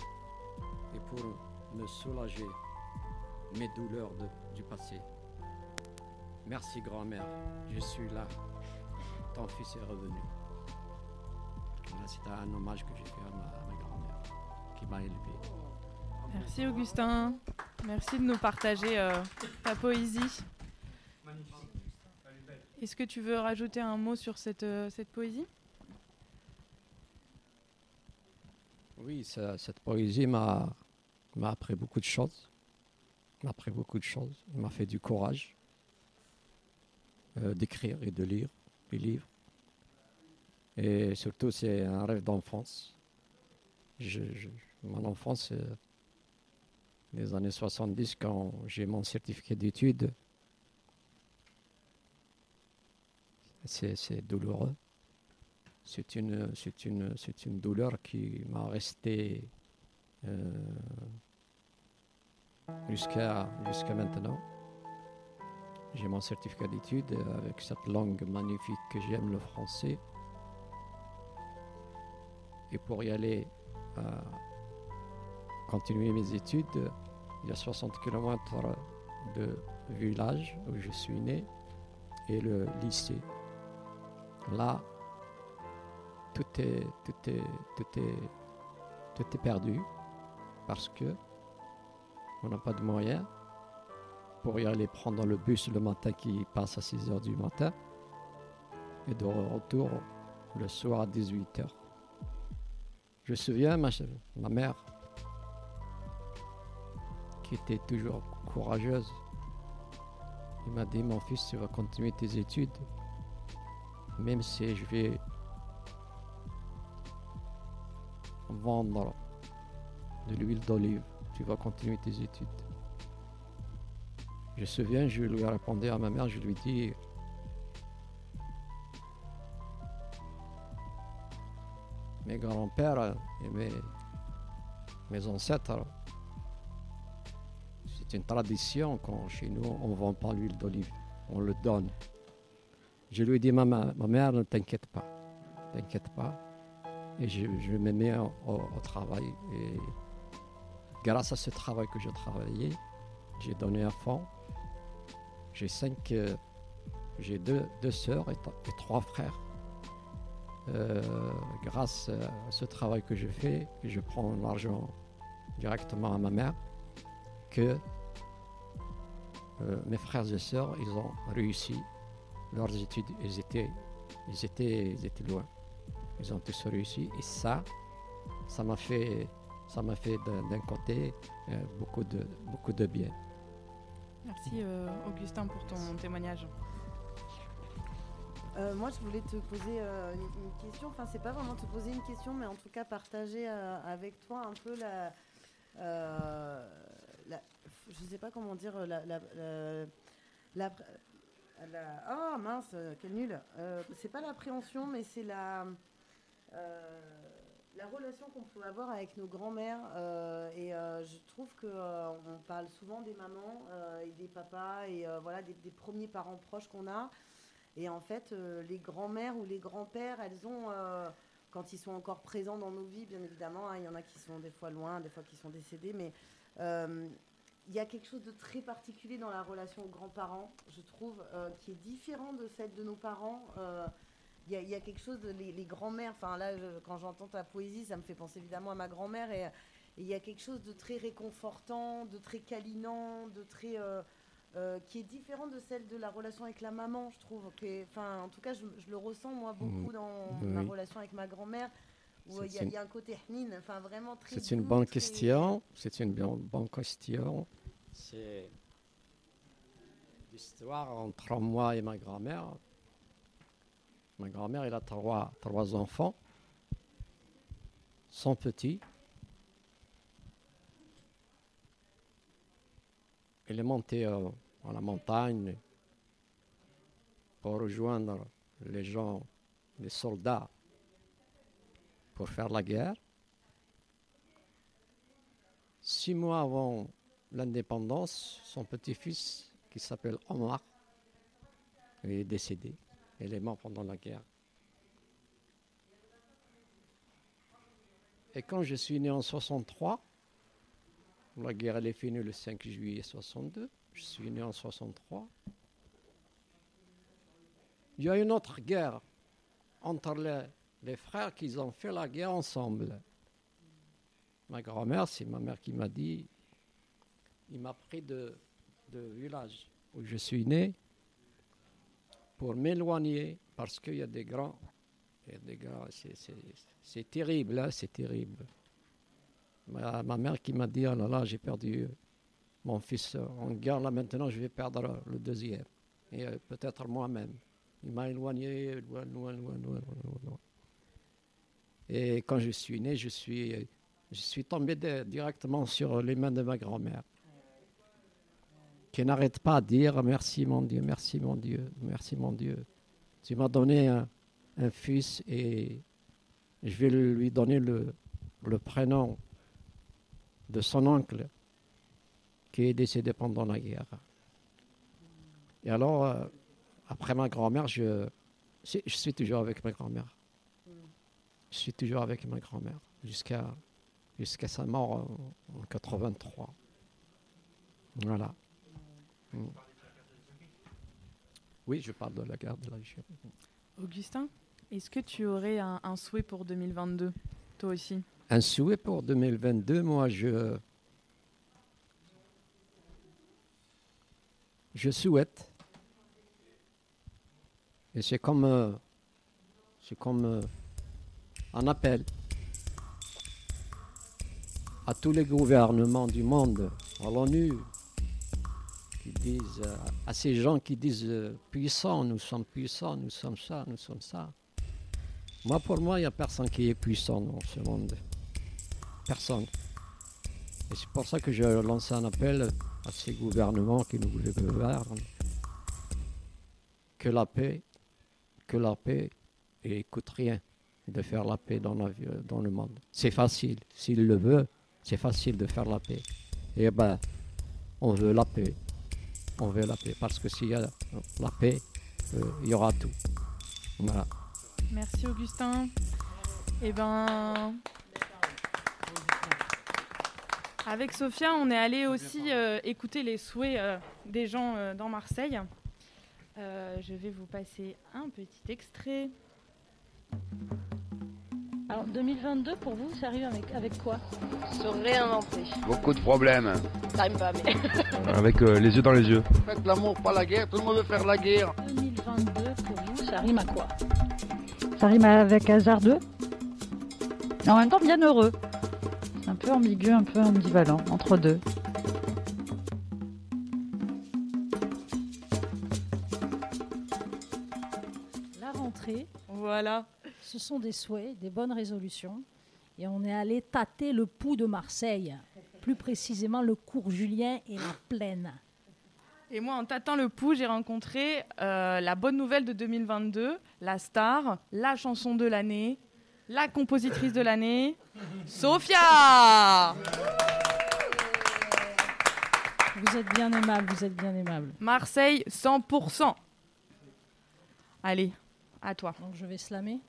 et pour me soulager mes douleurs de- du passé. Merci, grand-mère. Je suis là. Ton fils est revenu. Voilà, c'est un hommage que j'ai fait à ma, grand-mère, qui m'a élevé. Merci Augustin. Merci de nous partager euh, ta poésie. Est-ce que tu veux rajouter un mot sur cette, euh, cette poésie? Oui, ça- cette poésie m'a m'a appris beaucoup de choses. M'a appris beaucoup de choses. Il m'a fait du courage euh, d'écrire et de lire des livres. Et surtout, c'est un rêve d'enfance. Mon enfance, c'est les années 70, quand j'ai mon certificat d'études. C'est douloureux. C'est une douleur qui m'a resté euh, jusqu'à jusqu'à maintenant. J'ai mon certificat d'études avec cette langue magnifique que j'aime, le français. Et pour y aller, euh, continuer mes études, il y a 60 km de village où je suis né et le lycée. Là, tout est, tout est, tout est, tout est perdu parce que on n'a pas de moyens pour y aller prendre le bus le matin qui passe à 6 heures du matin et de retour le soir à 18 heures. Je me souviens, ma, ma mère, qui était toujours courageuse, il m'a dit, mon fils, tu vas continuer tes études, même si je vais vendre de l'huile d'olive, tu vas continuer tes études. Je me souviens, je lui ai répondu à ma mère, je lui dit, mes grands-pères et mes, mes ancêtres, c'est une tradition quand chez nous on ne vend pas l'huile d'olive, on le donne. Je lui dit, ma, ma mère, ne t'inquiète pas, t'inquiète pas. Et je, je me mets au, au travail. Et grâce à ce travail que je travaillais, j'ai donné à fond. J'ai euh, j'ai deux, deux sœurs et, trois frères. Euh, grâce à ce travail que je fais, je prends l'argent directement à ma mère, que euh, mes frères et sœurs, ils ont réussi leurs études, étaient, ils étaient loin. Ils ont tous réussi et ça, ça m'a fait, ça m'a fait d'un côté euh, beaucoup de, beaucoup de bien. Merci euh, Augustin pour ton témoignage. Euh, moi, je voulais te poser euh, une, une question. Enfin, c'est pas vraiment te poser une question, mais en tout cas partager euh, avec toi un peu la, euh, la- je sais pas comment dire, la, la, la- la- la- ah mince, quel nul. Euh, c'est pas l'appréhension, mais c'est la, euh, la relation qu'on peut avoir avec nos grands-mères. euh, et euh, je trouve que euh, on parle souvent des mamans et des papas et voilà des, premiers parents proches qu'on a. Et en fait, les grands-mères ou les grands-pères, elles ont, quand ils sont encore présents dans nos vies, bien évidemment, hein, il y en a qui sont des fois loin, des fois qui sont décédés, mais il y a quelque chose de très particulier dans la relation aux grands-parents, je trouve, qui est différent de celle de nos parents. Euh, il y, a- il y a quelque chose de les, les grands-mères. Enfin là, je- quand j'entends ta poésie, ça me fait penser évidemment à ma grand-mère et il y a quelque chose de très réconfortant, de très câlinant, de très euh, euh, qui est différent de celle de la relation avec la maman, je trouve. Enfin, en tout cas, je, je le ressens moi beaucoup Mhm. dans Oui. ma relation avec ma grand-mère, où il y, a- il y a un côté hnine, enfin vraiment très. C'est une bonne très- question. C'est une bonne question. C'est l'histoire entre moi et ma grand-mère. Ma grand-mère, elle a trois, enfants. Son petit. Elle est montée euh, à la montagne pour rejoindre les gens, les soldats, pour faire la guerre. Six mois avant l'indépendance, son petit-fils, qui s'appelle Omar, est décédé. Il est pendant la guerre. Et quand je suis né en 63, la guerre elle est finie le 5 juillet 62, je suis né en 63. Il y a une autre guerre entre les, les frères qui ont fait la guerre ensemble. Ma grand-mère, c'est ma mère qui m'a dit, il m'a pris de, de village où je suis né pour m'éloigner parce qu'il y a des grands. des grands c'est, c'est- c'est terrible, hein, c'est terrible. Ma, mère qui m'a dit, oh là là, j'ai perdu mon fils euh, en guerre, là maintenant, je vais perdre le, deuxième. Et euh, peut-être moi-même. Il m'a éloigné, loin, loin, loin, loin, loin, loin. Et quand je suis né, je suis, je suis tombé directement sur les mains de ma grand-mère, qui n'arrête pas à dire merci mon Dieu, merci mon Dieu, merci mon Dieu. Tu m'as donné un, un fils et je vais lui donner le, le prénom de son oncle qui est décédé pendant la guerre. Et alors, euh, après ma grand-mère, je, je suis toujours avec ma grand-mère. Je suis toujours avec ma grand-mère jusqu'à sa mort en 83. Voilà. Mm. Oui, je parle de la guerre de l'Algérie. Augustin, est-ce que tu aurais un, un souhait pour 2022, toi aussi? Un souhait pour 2022, moi, je, je souhaite, et c'est comme, euh, c'est comme euh, un appel à tous les gouvernements du monde, à l'ONU, disent, euh, à ces gens qui disent euh, puissants, nous sommes puissants, nous sommes ça, nous sommes ça. Moi, pour moi, il n'y a personne qui est puissant dans ce monde. Personne. Et c'est pour ça que je lance un appel à ces gouvernements qui nous gouvernent. Que la paix, que la paix, et coûte rien de faire la paix dans, la vie- dans le monde. C'est facile. S'il le veut, c'est facile de faire la paix. Et ben, on veut la paix. On veut la paix. Parce que s'il y a la paix, euh, il y aura tout. Voilà. Merci Augustin. Eh ben, avec Sophia, on est allé aussi euh, écouter les souhaits euh, des gens dans Marseille. Je vais vous passer un petit extrait. Alors 2022 pour vous, ça arrive avec, avec quoi? Se réinventer. Beaucoup de problèmes. Ça rime pas, mais. (laughs) Avec euh, les yeux dans les yeux. Faites l'amour, pas la guerre. Tout le monde veut faire la guerre. 2022 pour vous, ça rime à quoi? Ça rime avec hasardeux. Et en même temps bien heureux. C'est un peu ambigu, un peu ambivalent, entre deux. La rentrée, Voilà. Ce sont des souhaits, des bonnes résolutions. Et on est allé tâter le pouls de Marseille, plus précisément le cours Julien et la plaine. Et moi, en tâtant le pouls, j'ai rencontré euh, la bonne nouvelle de 2022, la star, la chanson de l'année, la compositrice de l'année, Sophia Vous êtes bien aimable, vous êtes bien aimable. Marseille 100%. Allez, à toi. Donc je vais slammer.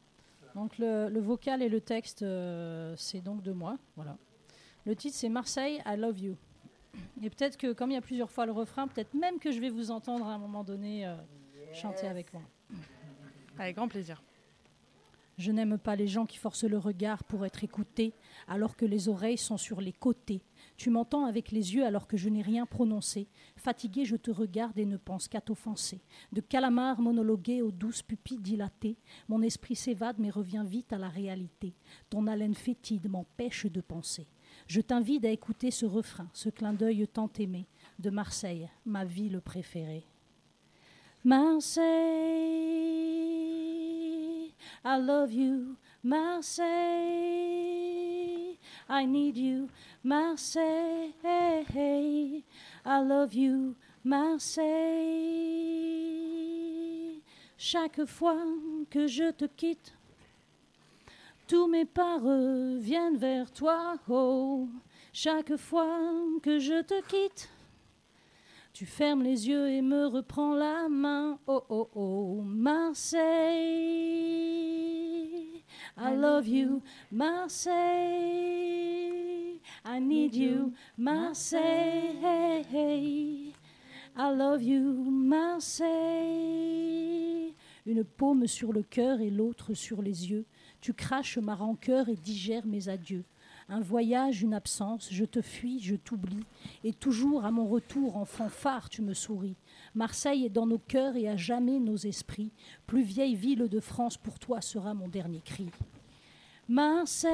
Donc le, le vocal et le texte, euh, c'est donc de moi. Voilà. Le titre c'est Marseille, I love you. Et peut-être que comme il y a plusieurs fois le refrain, peut-être même que je vais vous entendre à un moment donné euh, chanter avec moi. Avec grand plaisir. Je n'aime pas les gens qui forcent le regard pour être écoutés, alors que les oreilles sont sur les côtés. Tu m'entends avec les yeux alors que je n'ai rien prononcé. Fatigué, je te regarde et ne pense qu'à t'offenser. De calamar monologué aux douces pupilles dilatées, mon esprit s'évade mais revient vite à la réalité. Ton haleine fétide m'empêche de penser. Je t'invite à écouter ce refrain, ce clin d'œil tant aimé, de Marseille, ma ville préférée. Marseille, I love you, Marseille, I need you, Marseille, I love you, Marseille. Chaque fois que je te quitte, tous mes pas reviennent vers toi, oh. Chaque fois que je te quitte, tu fermes les yeux et me reprends la main. Oh oh oh, Marseille. I love you, Marseille. I need you, Marseille. I love you, Marseille. Une paume sur le cœur et l'autre sur les yeux. Tu craches ma rancœur et digères mes adieux. Un voyage, une absence, je te fuis, je t'oublie, et toujours à mon retour en fanfare tu me souris. Marseille est dans nos cœurs et à jamais nos esprits. Plus vieille ville de France, pour toi sera mon dernier cri. Marseille,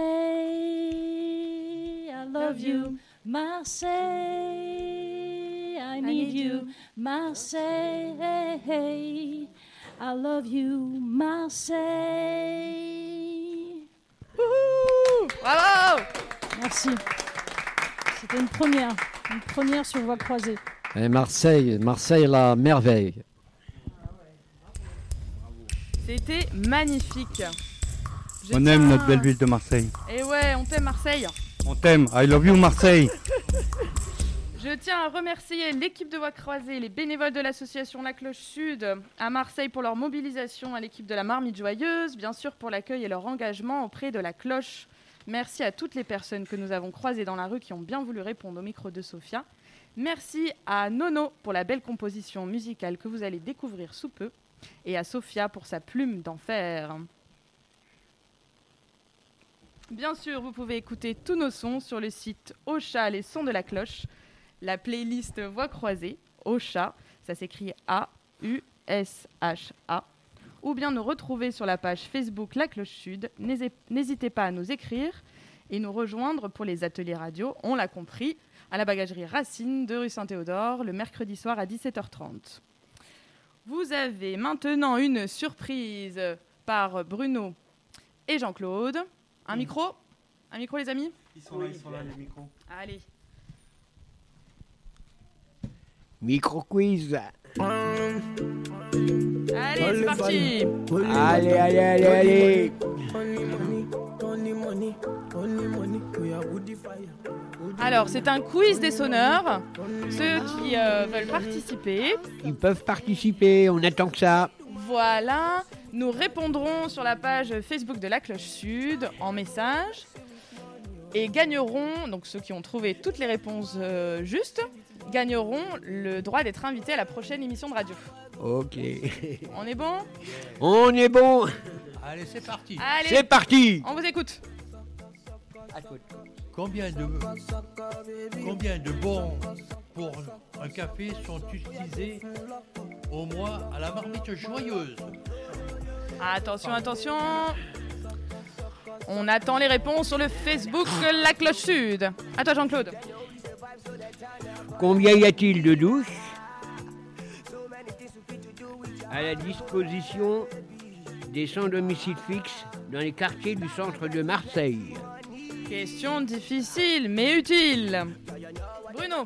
I love you. Marseille, I need you, Marseille. I love you, Marseille. Bravo Merci. C'était une première, une première sur voie croisée. Et Marseille, Marseille, la merveille. C'était magnifique. On tiens aime notre belle ville de Marseille. Et ouais, on t'aime Marseille. On t'aime. I love you Marseille. (laughs) Je tiens à remercier l'équipe de Voix Croisée, les bénévoles de l'association La Cloche Sud à Marseille pour leur mobilisation, à l'équipe de la Marmite Joyeuse, bien sûr pour l'accueil et leur engagement auprès de la cloche. Merci à toutes les personnes que nous avons croisées dans la rue qui ont bien voulu répondre au micro de Sophia. Merci à Nono pour la belle composition musicale que vous allez découvrir sous peu et à Sophia pour sa plume d'enfer. Bien sûr, vous pouvez écouter tous nos sons sur le site Ocha, les sons de la cloche, la playlist Voix croisée, Ocha, ça s'écrit A-U-S-H-A, ou bien nous retrouver sur la page Facebook La Cloche Sud. N'hési- N'hésitez pas à nous écrire et nous rejoindre pour les ateliers radio, on l'a compris, à la bagagerie Racine de rue Saint-Théodore, le mercredi soir à 17h30. Vous avez maintenant une surprise par Bruno et Jean-Claude. Un micro? Un micro, les amis? Ils sont là, ils sont là, les micros. Allez. Micro quiz. Allez, c'est parti Allez, allez, allez, allez. Alors, c'est un quiz des sonneurs. Ceux qui euh, veulent participer, Ils peuvent participer, on attend que ça. voilà, nous répondrons sur la page Facebook de la Cloche Sud en message et gagneront, donc ceux qui ont trouvé toutes les réponses euh, justes, gagneront le droit d'être invités à la prochaine émission de radio. Ok. On est bon? On est bon. Allez, c'est parti. Allez C'est parti. On vous écoute Combien de, combien de bons pour un café sont utilisés au mois à la marmite joyeuse? Attention, attention On attend les réponses sur le Facebook de la Cloche Sud. À toi Jean-Claude. Combien y a-t-il de douches à la disposition des sans domicile fixe dans les quartiers du centre de Marseille Question difficile mais utile. Bruno.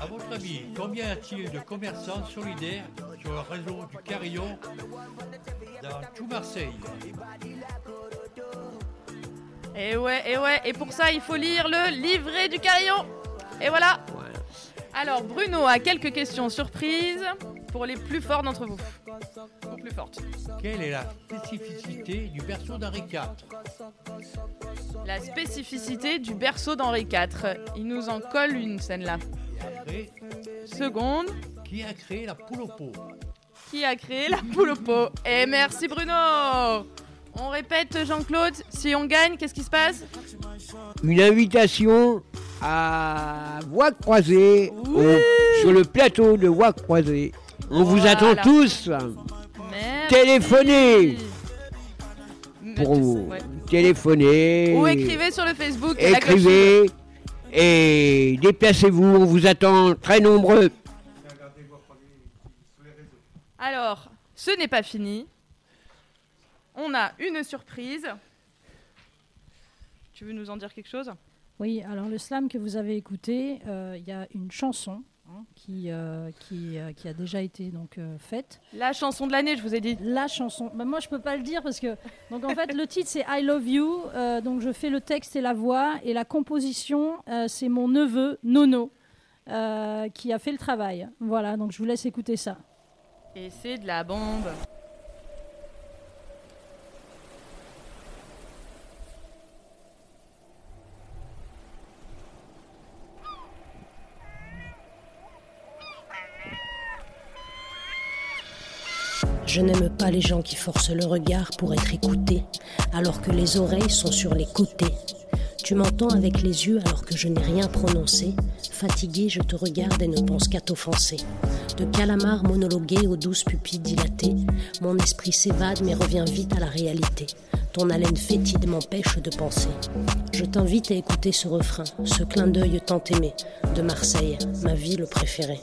À votre avis, combien y a-t-il de commerçants solidaires sur le réseau du Carillon dans tout Marseille? Et ouais, et ouais, et pour ça il faut lire le livret du carillon. Et voilà. Alors Bruno a quelques questions surprises pour les plus forts d'entre vous. Ou plus fortes. Quelle est la spécificité du berceau d'Henri IV La spécificité du berceau d'Henri IV. Il nous en colle une scène là. Après, Seconde. qui a créé la poule au pot Qui a créé la poule au pot? Et merci Bruno On répète Jean-Claude, si on gagne, qu'est-ce qui se passe? Une invitation à Voix Croisée au- sur le plateau de Voix Croisée. On vous Voilà. attend tous. Merci. Téléphonez pour Ouais. téléphoner. Ou écrivez sur le Facebook. Écrivez et déplacez-vous. On vous attend très nombreux. Alors, ce n'est pas fini. On a une surprise. Tu veux nous en dire quelque chose? Oui, alors le slam que vous avez écouté, euh, il y a une chanson hein, qui, euh, qui, euh, qui a déjà été donc euh, faite. La chanson de l'année, je vous ai dit. La chanson. Bah, moi, je peux pas le dire parce que donc en fait le titre c'est I Love You. donc je fais le texte et la voix et la composition c'est mon neveu Nono qui a fait le travail. Voilà, donc je vous laisse écouter ça. Et c'est de la bombe. Je n'aime pas les gens qui forcent le regard pour être écoutés, alors que les oreilles sont sur les côtés. Tu m'entends avec les yeux alors que je n'ai rien prononcé. Fatigué, je te regarde et ne pense qu'à t'offenser. De calamar monologué aux douces pupilles dilatées, mon esprit s'évade mais revient vite à la réalité. Ton haleine fétide m'empêche de penser. Je t'invite à écouter ce refrain, ce clin d'œil tant aimé, de Marseille, ma ville préférée.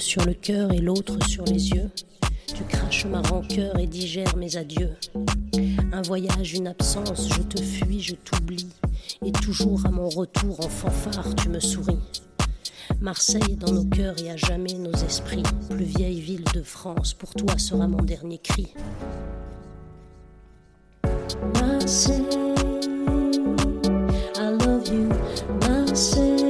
Sur le cœur et l'autre sur les yeux. Tu craches ma rancœur et digères mes adieux. Un voyage, une absence, je te fuis, je t'oublie. Et toujours à mon retour en fanfare, tu me souris. Marseille dans nos cœurs et à jamais nos esprits. Plus vieille ville de France, pour toi sera mon dernier cri. Marseille, I love you, Marseille.